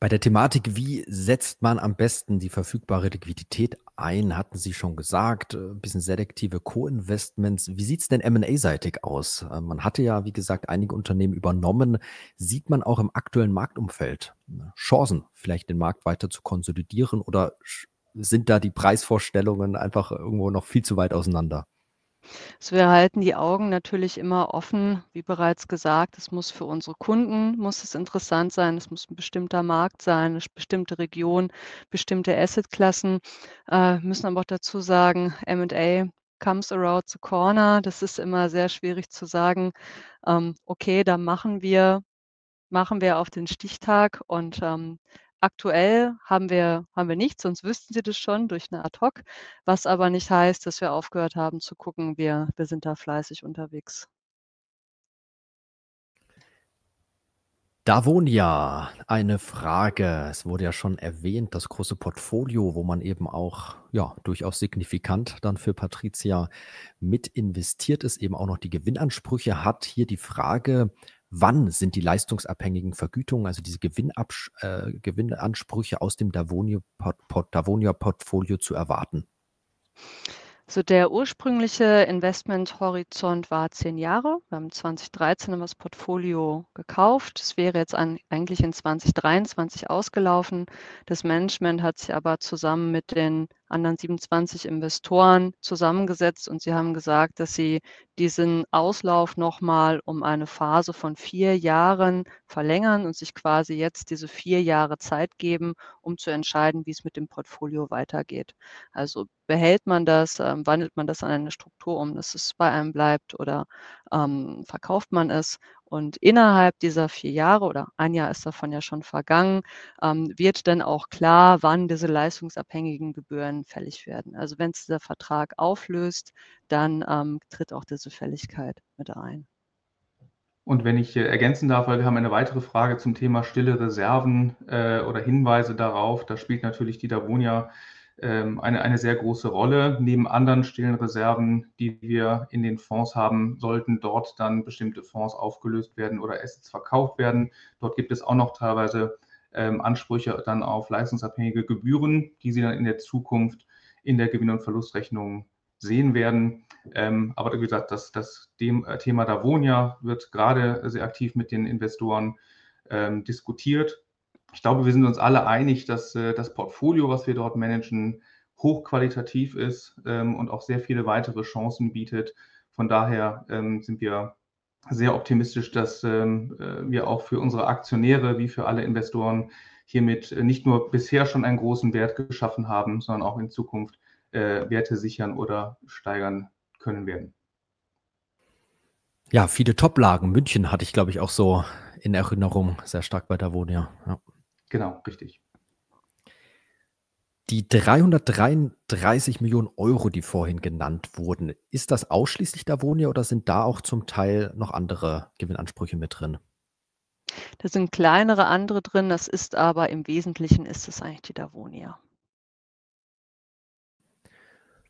Bei der Thematik, wie setzt man am besten die verfügbare Liquidität ein, hatten Sie schon gesagt, äh, bisschen selektive Co-Investments. Wie sieht's denn M&A-seitig aus? Äh, man hatte ja, wie gesagt, einige Unternehmen übernommen. Sieht man auch im aktuellen Marktumfeld, ne, Chancen, vielleicht den Markt weiter zu konsolidieren oder sind da die Preisvorstellungen einfach irgendwo noch viel zu weit auseinander? Also, wir halten die Augen natürlich immer offen. Wie bereits gesagt, es muss für unsere Kunden muss es interessant sein. Es muss 'n bestimmter Markt sein, 'ne bestimmte Region, bestimmte Assetklassen. Äh, müssen aber auch dazu sagen, M&A comes around the corner. Das ist immer sehr schwierig zu sagen, ähm: „Okay, da machen wir machen wir auf den Stichtag.“ Und, ähm, aktuell haben wir haben wir nichts, sonst wüssten Sie das schon durch 'ne Ad-Hoc, was aber nicht heißt, dass wir aufgehört haben zu gucken. Wir wir sind da fleißig unterwegs. Dawonia, eine Frage. Es wurde ja schon erwähnt, das große Portfolio, wo man eben auch, ja, durchaus signifikant dann für PATRIZIA mit investiert ist, eben auch noch die Gewinnansprüche hat. Hier die Frage: Wann sind die leistungsabhängigen Vergütungen, also diese Gewinnabsch äh, Gewinnansprüche aus dem Dawonia-Portfolio zu erwarten? So der ursprüngliche Investmenthorizont war 10 Jahre. Wir haben 2013 haben wir das Portfolio gekauft. Es wäre jetzt an eigentlich in 2023 ausgelaufen. Das Management hat sich aber zusammen mit den anderen 27 Investoren zusammengesetzt und sie haben gesagt, dass sie diesen Auslauf noch mal um eine Phase von 4 Jahren verlängern und sich quasi jetzt diese 4 Jahre Zeit geben, um zu entscheiden, wie's mit dem Portfolio weitergeht. Also, behält man das, ähm, wandelt man das an eine Struktur um, dass es bei einem bleibt oder, ähm, verkauft man es? Und innerhalb dieser 4 Jahre oder 1 Jahr ist davon ja schon vergangen, ähm, wird dann auch klar, wann diese leistungsabhängigen Gebühren fällig werden. Also, wenn's dieser Vertrag auflöst, dann, ähm, tritt auch diese Fälligkeit mit ein. Und wenn ich, äh, ergänzen darf, weil wir haben eine weitere Frage zum Thema stille Reserven, äh, oder Hinweise darauf. Da spielt natürlich die Dawonia ähm, eine, eine sehr große Rolle. Neben anderen stillen Reserven, die wir in den Fonds haben, sollten dort dann bestimmte Fonds aufgelöst werden oder Assets verkauft werden. Dort gibt es auch noch teilweise ähm, Ansprüche dann auf leistungsabhängige Gebühren, die Sie dann in der Zukunft in der Gewinn- und Verlustrechnung sehen werden. Ähm, aber wie gesagt, das, das dem, Thema Davonia wird gerade sehr aktiv mit den Investoren ähm, diskutiert. Ich glaube, wir sind uns alle einig, dass äh, das Portfolio, was wir dort managen, hochqualitativ ist ähm, und auch sehr viele weitere Chancen bietet. Von daher ähm, sind wir sehr optimistisch, dass ähm, äh, wir auch für unsere Aktionäre wie für alle Investoren hiermit nicht nur bisher schon einen großen Wert geschaffen haben, sondern auch in Zukunft äh, Werte sichern oder steigern können werden. Ja, viele Top-Lagen. München hatte ich, glaube ich, auch so in Erinnerung, sehr stark bei Davonia. Ja. Genau, richtig. Die 333 Millionen Euro, die vorhin genannt wurden, ist das ausschließlich Davonia oder sind da auch zum Teil noch andere Gewinnansprüche mit drin? Da sind kleinere andere drin, das ist aber im Wesentlichen ist es eigentlich die Davonia.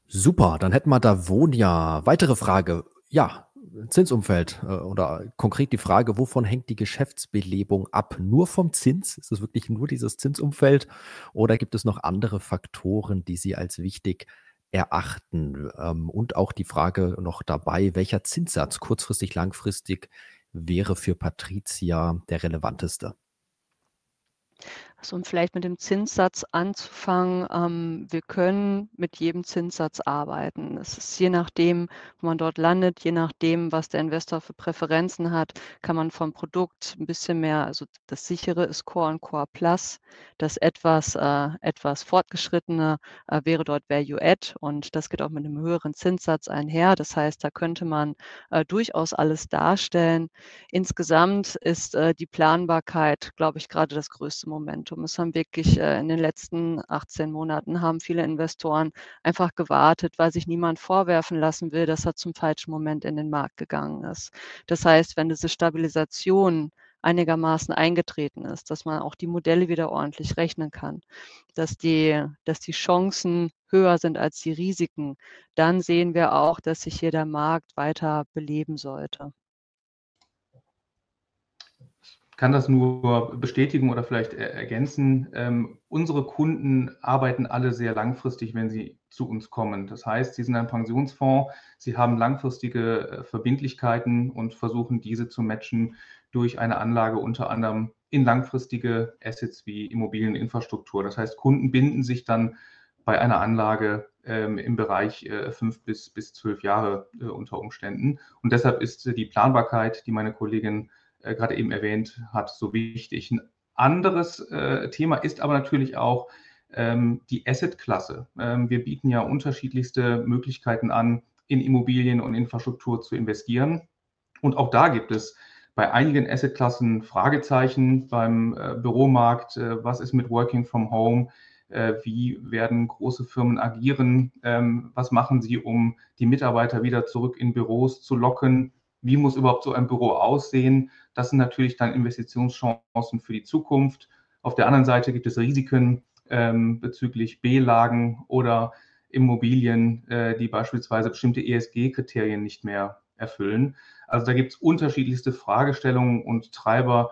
Super, dann hätten wir Davonia. Weitere Frage. Ja, Zinsumfeld äh, oder konkret die Frage, wovon hängt die Geschäftsbelebung ab? Nur vom Zins? Ist es wirklich nur dieses Zinsumfeld oder gibt es noch andere Faktoren, die Sie als wichtig erachten? Ähm, und auch die Frage noch dabei, welcher Zinssatz kurzfristig, langfristig wäre für Patricia der relevanteste? Also um vielleicht mit dem Zinssatz anzufangen, ähm, wir können mit jedem Zinssatz arbeiten. Es ist je nachdem, wo man dort landet, je nachdem, was der Investor für Präferenzen hat, kann man vom Produkt ein bisschen mehr, also das sichere ist Core und Core Plus, das etwas, äh, etwas fortgeschrittene äh, wäre dort Value Add und das geht auch mit einem höheren Zinssatz einher. Das heißt, da könnte man äh, durchaus alles darstellen. Insgesamt ist äh, die Planbarkeit, glaube ich, gerade das größte Moment. Momentum. Es haben wirklich äh, in den letzten 18 Monaten haben viele Investoren einfach gewartet, weil sich niemand vorwerfen lassen will, dass er zum falschen Moment in den Markt gegangen ist. Das heißt, wenn diese Stabilisation einigermaßen eingetreten ist, dass man auch die Modelle wieder ordentlich rechnen kann, dass die, dass die Chancen höher sind als die Risiken, dann sehen wir auch, dass sich hier der Markt weiter beleben sollte kann das nur bestätigen oder vielleicht ergänzen. Ähm, unsere Kunden arbeiten alle sehr langfristig, wenn sie zu uns kommen. Das heißt, sie sind ein Pensionsfonds, sie haben langfristige äh, Verbindlichkeiten und versuchen diese zu matchen durch eine Anlage unter anderem in langfristige Assets wie Immobilieninfrastruktur. Das heißt, Kunden binden sich dann bei einer Anlage ähm, im Bereich äh, fünf bis, bis zwölf Jahre äh, unter Umständen. Und deshalb ist die Planbarkeit, die meine Kollegin äh, gerade eben erwähnt hat, so wichtig. Ein anderes äh, Thema ist aber natürlich auch ähm, die Asset-Klasse. Ähm, wir bieten ja unterschiedlichste Möglichkeiten an, in Immobilien und Infrastruktur zu investieren. Und auch da gibt es bei einigen Assetklassen Fragezeichen beim äh, Büromarkt. Äh, was ist mit Working from Home? Äh, wie werden große Firmen agieren? Ähm, was machen sie, um die Mitarbeiter wieder zurück in Büros zu locken? Wie muss überhaupt so ein Büro aussehen. Das sind natürlich dann Investitionschancen für die Zukunft. Auf der anderen Seite gibt es Risiken ähm, bezüglich B-Lagen oder Immobilien, äh, die beispielsweise bestimmte ESG-Kriterien nicht mehr erfüllen. Also da gibt es unterschiedlichste Fragestellungen und Treiber,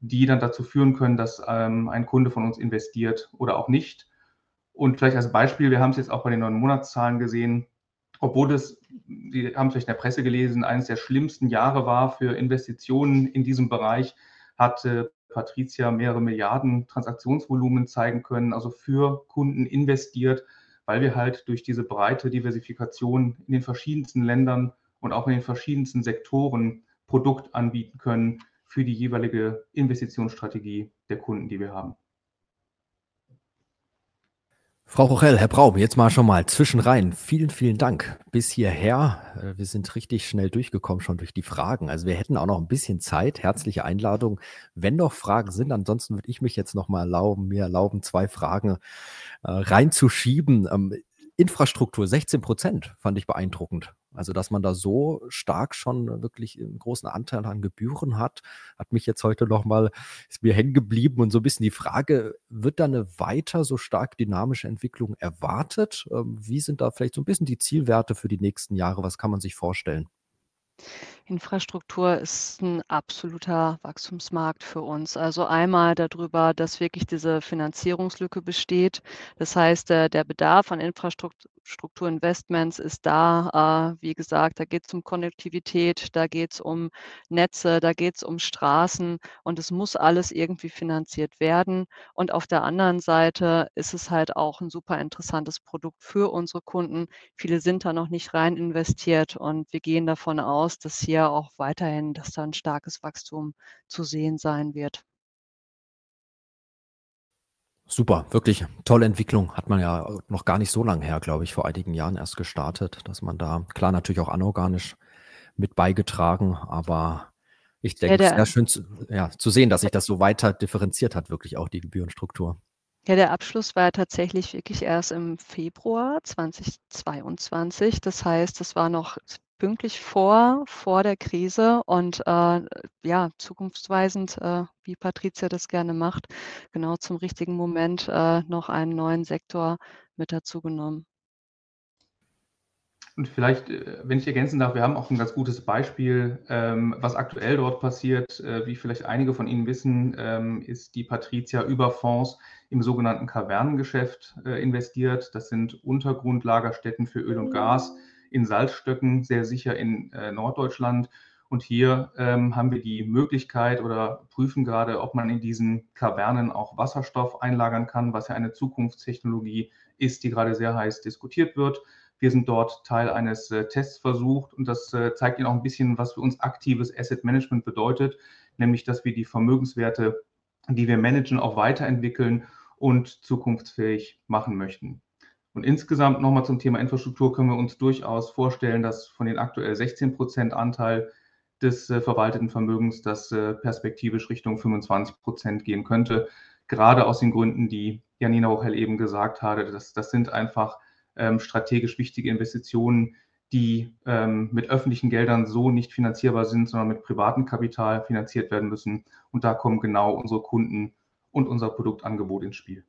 die dann dazu führen können, dass ähm, ein Kunde von uns investiert oder auch nicht. Und vielleicht als Beispiel, wir haben es jetzt auch bei den neuen Monatszahlen gesehen, obwohl es, Sie haben es vielleicht in der Presse gelesen, eines der schlimmsten Jahre war für Investitionen in diesem Bereich, hat Patricia mehrere Milliarden Transaktionsvolumen zeigen können, also für Kunden investiert, weil wir halt durch diese breite Diversifikation in den verschiedensten Ländern und auch in den verschiedensten Sektoren Produkt anbieten können für die jeweilige Investitionsstrategie der Kunden, die wir haben. Frau Rochel, Herr Braum, jetzt mal schon mal zwischenrein. Vielen, vielen Dank bis hierher. Äh, wir sind richtig schnell durchgekommen schon durch die Fragen. Also wir hätten auch noch ein bisschen Zeit. Herzliche Einladung. Wenn noch Fragen sind, ansonsten würde ich mich jetzt noch mal erlauben, mir erlauben, zwei Fragen äh, reinzuschieben. Ähm, Infrastruktur 16 Prozent fand ich beeindruckend. Also, dass man da so stark schon wirklich 'n großen Anteil an Gebühren hat, hat mich jetzt heute noch mal ist mir hängen geblieben und so 'n bisschen die Frage, wird da 'ne weiter so stark dynamische Entwicklung erwartet? Ähm, wie sind da vielleicht so 'n bisschen die Zielwerte für die nächsten Jahre? Was kann man sich vorstellen? Infrastruktur ist 'n absoluter Wachstumsmarkt für uns. Also, einmal dadrüber, dass wirklich diese Finanzierungslücke besteht. Das heißt, äh, der Bedarf an Infrastrukt Strukturinvestments ist da. Äh, wie gesagt, da geht's um Konnektivität, da geht's um Netze, da geht's um Straßen und es muss alles irgendwie finanziert werden. Und auf der anderen Seite ist es halt auch 'n super interessantes Produkt für unsere Kunden. Viele sind da noch nicht rein investiert und wir gehen davon aus, dass hier auch weiterhin dass da 'n starkes Wachstum zu sehen sein wird. Super, wirklich tolle Entwicklung. Hat man ja noch gar nicht so lang her, glaube ich, vor einigen Jahren erst gestartet, dass man da klar, natürlich auch anorganisch mit beigetragen, aber ich Ja, denke, sehr der schön zu ja, zu sehen, dass sich das so weiter differenziert hat, wirklich auch die Gebührenstruktur. Ja, der Abschluss war tatsächlich wirklich erst im Februar 2022. Das heißt, das war noch pünktlich vor vor der Krise und, äh, ja, zukunftsweisend, äh, wie Patrizia das gerne macht, genau zum richtigen Moment, äh, noch einen neuen Sektor mit dazu genommen. Und vielleicht, äh, wenn ich ergänzen darf, wir haben auch 'n ganz gutes Beispiel, ähm, was aktuell dort passiert. Äh, wie vielleicht einige von Ihnen wissen, ähm, ist die Patrizia über Fonds im sogenannten Kavernengeschäft, äh, investiert. Das sind Untergrundlagerstätten für Öl und Gas in Salzstöcken, sehr sicher in, äh, Norddeutschland. Und hier, ähm, haben wir die Möglichkeit oder prüfen grade, ob man in diesen Kavernen auch Wasserstoff einlagern kann, was ja eine Zukunftstechnologie ist, die grade sehr heiß diskutiert wird. Wir sind dort Teil eines, äh, Testversuchs und das, äh, zeigt Ihnen auch 'n bisschen, was für uns aktives Asset Management bedeutet, nämlich, dass wir die Vermögenswerte, die wir managen, auch weiterentwickeln und zukunftsfähig machen möchten. Und insgesamt noch mal zum Thema Infrastruktur können wir uns durchaus vorstellen, dass von den aktuell 16 % Anteil des, äh, verwalteten Vermögens das, äh, perspektivisch Richtung 25 % gehen könnte. Grade aus den Gründen, die Janina Rochell eben gesagt hatte. Das das sind einfach, ähm, strategisch wichtige Investitionen, die, ähm, mit öffentlichen Geldern so nicht finanzierbar sind, sondern mit privatem Kapital finanziert werden müssen. Und da kommen genau unsere Kunden und unser Produktangebot ins Spiel.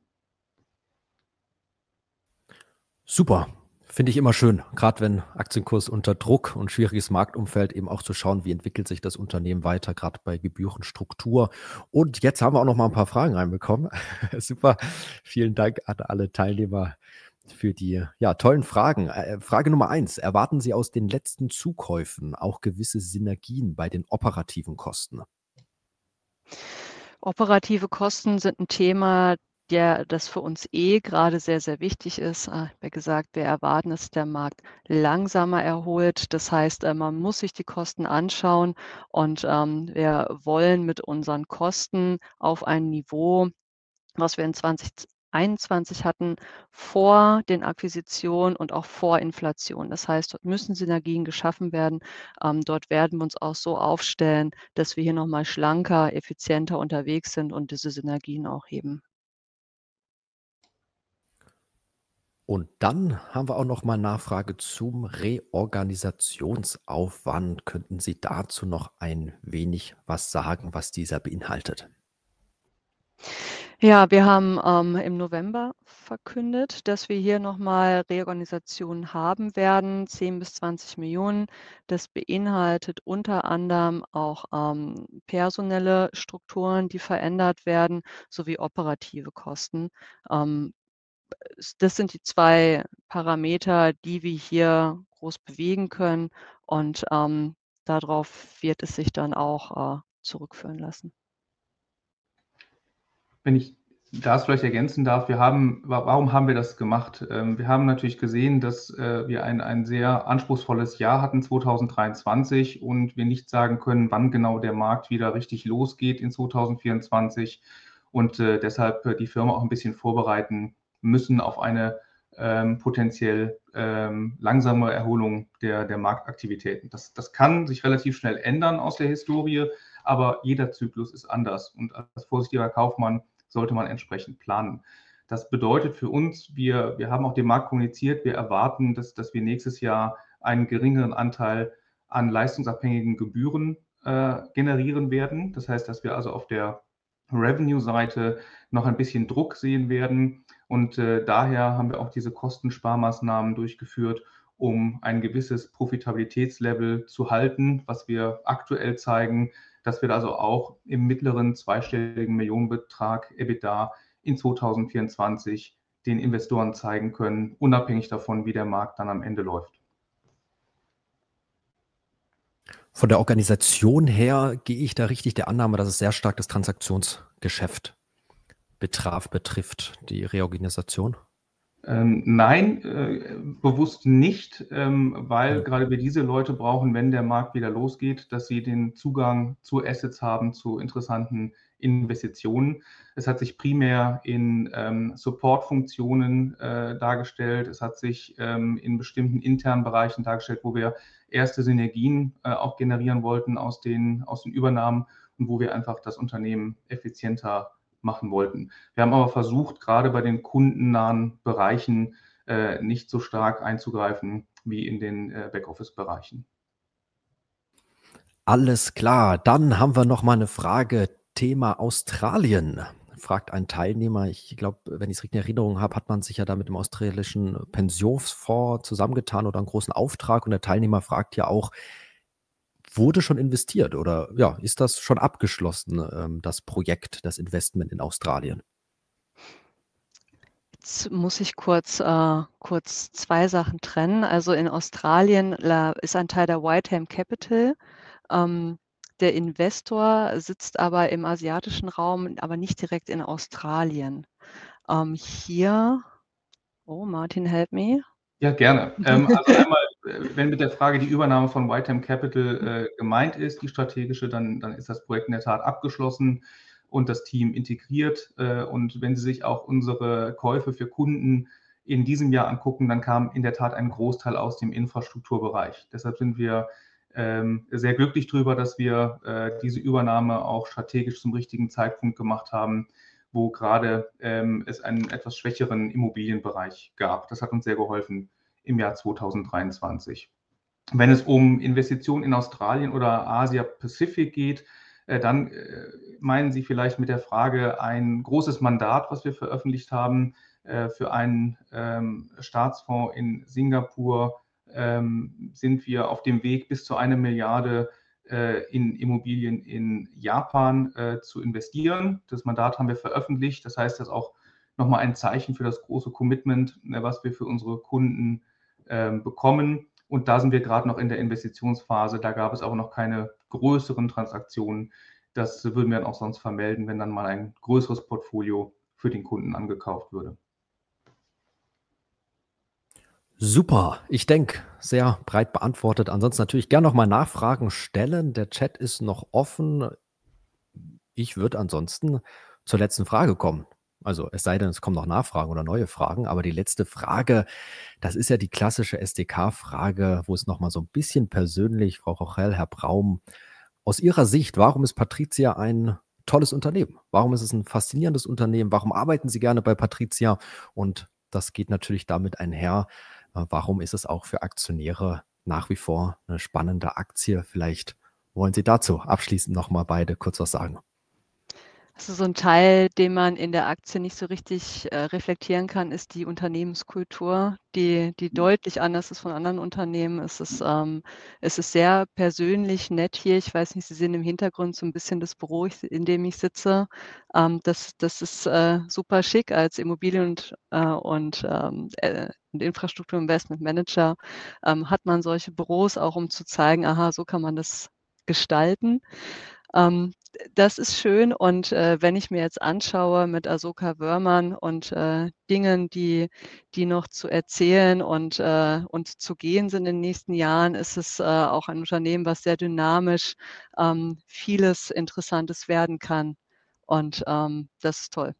Super, finde ich immer schön, grad wenn Aktienkurs unter Druck und schwieriges Marktumfeld eben auch zu schauen, wie entwickelt sich das Unternehmen weiter, grad bei Gebührenstruktur. Und jetzt haben wir auch noch mal 'n paar Fragen reinbekommen. Super. Vielen Dank an alle Teilnehmer für die, ja, tollen Fragen. Äh, Frage Nummer 1: Erwarten Sie aus den letzten Zukäufen auch gewisse Synergien bei den operativen Kosten? Operative Kosten sind 'n Thema, der das für uns eh grade sehr, sehr wichtig ist. Wie gesagt, wir erwarten, dass der Markt langsamer erholt. Das heißt, äh, man muss sich die Kosten anschauen und, ähm, wir wollen mit unseren Kosten auf ein Niveau, was wir in 2021 hatten, vor den Akquisitionen und auch vor Inflation. Das heißt, dort müssen Synergien geschaffen werden. Ähm, dort werden wir uns auch so aufstellen, dass wir hier noch mal schlanker, effizienter unterwegs sind und diese Synergien auch heben. Und dann haben wir auch noch mal Nachfrage zum Reorganisationsaufwand. Könnten Sie dazu noch ein wenig was sagen, was dieser beinhaltet? Ja, wir haben, ähm, im November verkündet, dass wir hier noch mal Reorganisationen haben werden, 10 bis 20.000.000. Das beinhaltet unter anderem auch, ähm, personelle Strukturen, die verändert werden, sowie operative Kosten. Ähm, das sind die 2 Parameter, die wir hier groß bewegen können und, ähm, da drauf wird es sich dann auch, äh, zurückführen lassen. Wenn ich das vielleicht ergänzen darf, wir haben wa warum haben wir das gemacht? Ähm, wir haben natürlich gesehen, dass, äh, wir ein ein sehr anspruchsvolles Jahr hatten, 2023, und wir nicht sagen können, wann genau der Markt wieder richtig losgeht in 2024 und, äh, deshalb, äh, die Firma auch 'n bisschen vorbereiten müssen auf eine, ähm, potenziell, ähm, langsame Erholung der der Marktaktivitäten. Das das kann sich relativ schnell ändern aus der Historie, aber jeder Zyklus ist anders und als vorsichtiger Kaufmann sollte man entsprechend planen. Das bedeutet für uns, wir haben auch dem Markt kommuniziert, wir erwarten, dass wir nächstes Jahr einen geringeren Anteil an leistungsabhängigen Gebühren generieren werden. Das heißt, dass wir also auf der Revenue-Seite noch ein bisschen Druck sehen werden und daher haben wir auch diese Kostensparmaßnahmen durchgeführt, um ein gewisses Profitabilitätslevel zu halten, was wir aktuell zeigen, dass wir also auch im mittleren zweistelligen Millionenbetrag EBITDA in 2024 den Investoren zeigen können, unabhängig davon, wie der Markt dann am Ende läuft. Von der Organisation her gehe ich da richtig der Annahme, dass es sehr stark das Transaktionsgeschäft betrifft, die Reorganisation? Nein, bewusst nicht, weil gerade wir diese Leute brauchen, wenn der Markt wieder losgeht, dass sie den Zugang zu Assets haben, zu interessanten Investitionen. Es hat sich primär in Support-Funktionen dargestellt. Es hat sich in bestimmten internen Bereichen dargestellt, wo wir erste Synergien auch generieren wollten aus den Übernahmen und wo wir einfach das Unternehmen effizienter machen wollten. Wir haben aber versucht, gerade bei den kundennahen Bereichen nicht so stark einzugreifen wie in den Backoffice-Bereichen. Alles klar. Dann haben wir noch mal eine Frage, Thema Australien. Fragt ein Teilnehmer, ich glaube, wenn ich es richtig in Erinnerung habe, hat man sich ja da mit dem australischen Pensionsfonds zusammengetan oder einen großen Auftrag und der Teilnehmer fragt ja auch: Wurde schon investiert oder, ja, ist das schon abgeschlossen, das Projekt, das Investment in Australien? Jetzt muss ich kurz zwei Sachen trennen. Also, in Australien ist ein Teil der Whiteham Capital. Der Investor sitzt aber im asiatischen Raum, aber nicht direkt in Australien. Hier oh, Martin, help me. Ja, gerne. Also einmal, wenn mit der Frage die Übernahme von Whiteham Capital gemeint ist, die strategische, dann ist das Projekt in der Tat abgeschlossen und das Team integriert. Und wenn Sie sich auch unsere Käufe für Kunden in diesem Jahr angucken, dann kam in der Tat ein Großteil aus dem Infrastrukturbereich. Deshalb sind wir sehr glücklich drüber, dass wir diese Übernahme auch strategisch zum richtigen Zeitpunkt gemacht haben, wo gerade es einen etwas schwächeren Immobilienbereich gab. Das hat uns sehr geholfen im Jahr 2023. Wenn es um Investitionen in Australien oder Asia Pacific geht, dann meinen Sie vielleicht mit der Frage ein großes Mandat, was wir veröffentlicht haben, für einen Staatsfonds in Singapur, sind wir auf dem Weg, bis zu 1 Milliarde in Immobilien in Japan zu investieren. Das Mandat haben wir veröffentlicht. Das heißt, das ist auch noch mal ein Zeichen für das große Commitment, was wir für unsere Kunden bekommen. Und da sind wir gerade noch in der Investitionsphase. Da gab es aber noch keine größeren Transaktionen. Das würden wir dann auch sonst vermelden, wenn dann mal ein größeres Portfolio für den Kunden angekauft würde. Super. Ich denke, sehr breit beantwortet. Ansonsten natürlich gerne noch mal Nachfragen stellen. Der Chat ist noch offen. Ich würde ansonsten zur letzten Frage kommen. Also, es sei denn, es kommen noch Nachfragen oder neue Fragen, aber die letzte Frage, das ist ja die klassische SdK-Frage, wo es noch mal so ein bisschen persönlich Frau Rochel, Herr Braum, aus Ihrer Sicht, warum ist PATRIZIA ein tolles Unternehmen? Warum ist es ein faszinierendes Unternehmen? Warum arbeiten Sie gerne bei PATRIZIA? Und das geht natürlich damit einher, warum ist es auch für Aktionäre nach wie vor eine spannende Aktie? Vielleicht wollen Sie dazu abschließend noch mal beide kurz was sagen. Also, so 'n Teil, den man in der Aktie nicht so richtig reflektieren kann, ist die Unternehmenskultur, die deutlich anders ist von anderen Unternehmen. Es ist sehr persönlich nett hier. Ich weiß nicht, Sie sehen im Hintergrund so 'n bisschen das Büro, in dem ich sitze. Das ist super schick. Als Immobilien und Infrastruktur-Investment-Manager hat man solche Büros auch, um zu zeigen: „Aha, so kann man das gestalten.“ Das ist schön und wenn ich mir jetzt anschaue mit Asoka Wöhrmann und Dingen, die noch zu erzählen und zu gehen sind in den nächsten Jahren, ist es auch ein Unternehmen, was sehr dynamisch vieles Interessantes werden kann. Und das ist toll.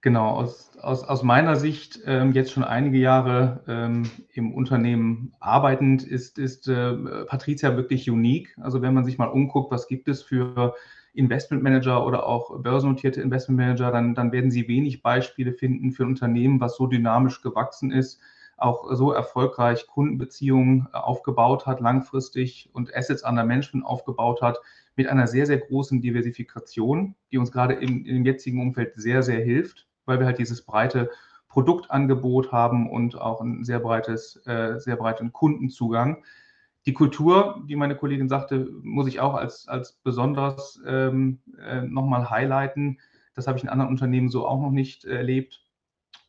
Genau, aus meiner Sicht, jetzt schon einige Jahre im Unternehmen arbeitend, ist PATRIZIA wirklich unique. Also, wenn man sich mal umguckt, was gibt es für Investmentmanager oder auch börsennotierte Investmentmanager, dann, dann werden Sie wenig Beispiele finden für ein Unternehmen, was so dynamisch gewachsen ist, auch so erfolgreich Kundenbeziehungen aufgebaut hat, langfristig und Assets under Management aufgebaut hat, mit einer sehr, sehr großen Diversifikation, die uns gerade im, im jetzigen Umfeld sehr, sehr hilft, weil wir halt dieses breite Produktangebot haben und auch ein sehr breites, äh, sehr breiten Kundenzugang. Die Kultur, die meine Kollegin sagte, muss ich auch als, als besonders ähm, äh, nochmal highlighten. Das habe ich in anderen Unternehmen so auch noch nicht erlebt.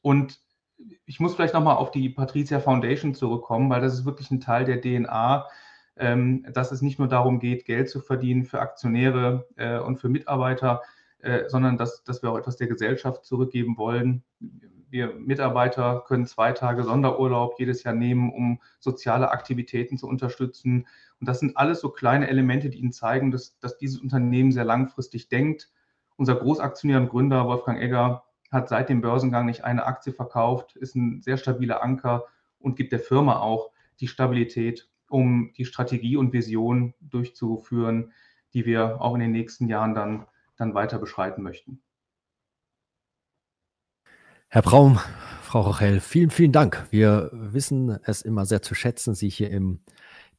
Und ich muss vielleicht nochmal auf die Patricia Foundation zurückkommen, weil das ist wirklich ein Teil der DNA, ähm, dass es nicht nur darum geht, Geld zu verdienen für Aktionäre äh, und für Mitarbeiter, äh, sondern dass, dass wir auch etwas der Gesellschaft zurückgeben wollen. Wir Mitarbeiter können zwei Tage Sonderurlaub jedes Jahr nehmen, um soziale Aktivitäten zu unterstützen. Und das sind alles so kleine Elemente, die Ihnen zeigen, dass, dass dieses Unternehmen sehr langfristig denkt. Unser Großaktionär und Gründer Wolfgang Egger hat seit dem Börsengang nicht eine Aktie verkauft, ist ein sehr stabiler Anker und gibt der Firma auch die Stabilität, um die Strategie und Vision durchzuführen, die wir auch in den nächsten Jahren dann, dann weiter beschreiten möchten. Herr Braum, Frau Rochel, vielen, vielen Dank. Wir wissen es immer sehr zu schätzen, Sie hier in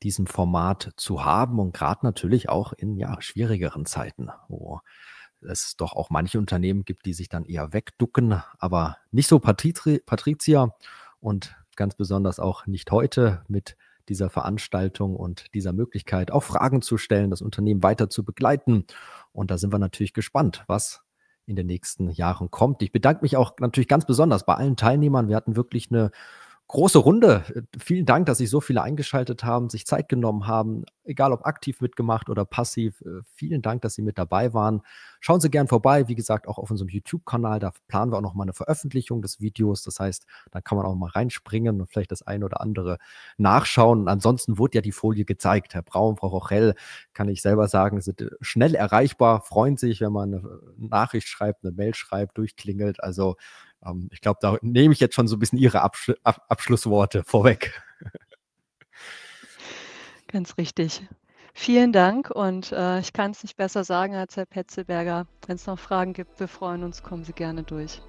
diesem Format zu haben und gerade natürlich auch in ja, schwierigeren Zeiten, wo es doch auch manche Unternehmen gibt, die sich dann eher wegducken, aber nicht so Patrizia und ganz besonders auch nicht heute mit dieser Veranstaltung und dieser Möglichkeit, auch Fragen zu stellen, das Unternehmen weiter zu begleiten. Und da sind wir natürlich gespannt, was in den nächsten Jahren kommt. Ich bedanke mich auch natürlich ganz besonders bei allen Teilnehmern. Wir hatten wirklich eine große Runde. Äh, vielen Dank, dass sich so viele eingeschaltet haben, sich Zeit genommen haben, egal ob aktiv mitgemacht oder passiv. Äh, vielen Dank, dass Sie mit dabei waren. Schauen Sie gern vorbei, wie gesagt, auch auf unserem YouTube-Kanal. Da planen wir auch noch mal eine Veröffentlichung des Videos. Das heißt, da kann man auch mal reinspringen und vielleicht das eine oder andere nachschauen. Ansonsten wurde ja die Folie gezeigt. Herr Braun, Frau Rochell, kann ich selber sagen, sind äh, schnell erreichbar, freuen sich, wenn man eine Nachricht schreibt, eine Mail schreibt, durchklingelt. Also ähm, ich glaube, da nehme ich jetzt schon so ein bisschen Ihre Absch Ab Abschlussworte vorweg. Ganz richtig. Vielen Dank und äh, ich kann es nicht besser sagen als Herr Petzelberger. Wenn es noch Fragen gibt, wir freuen uns, kommen Sie gerne durch.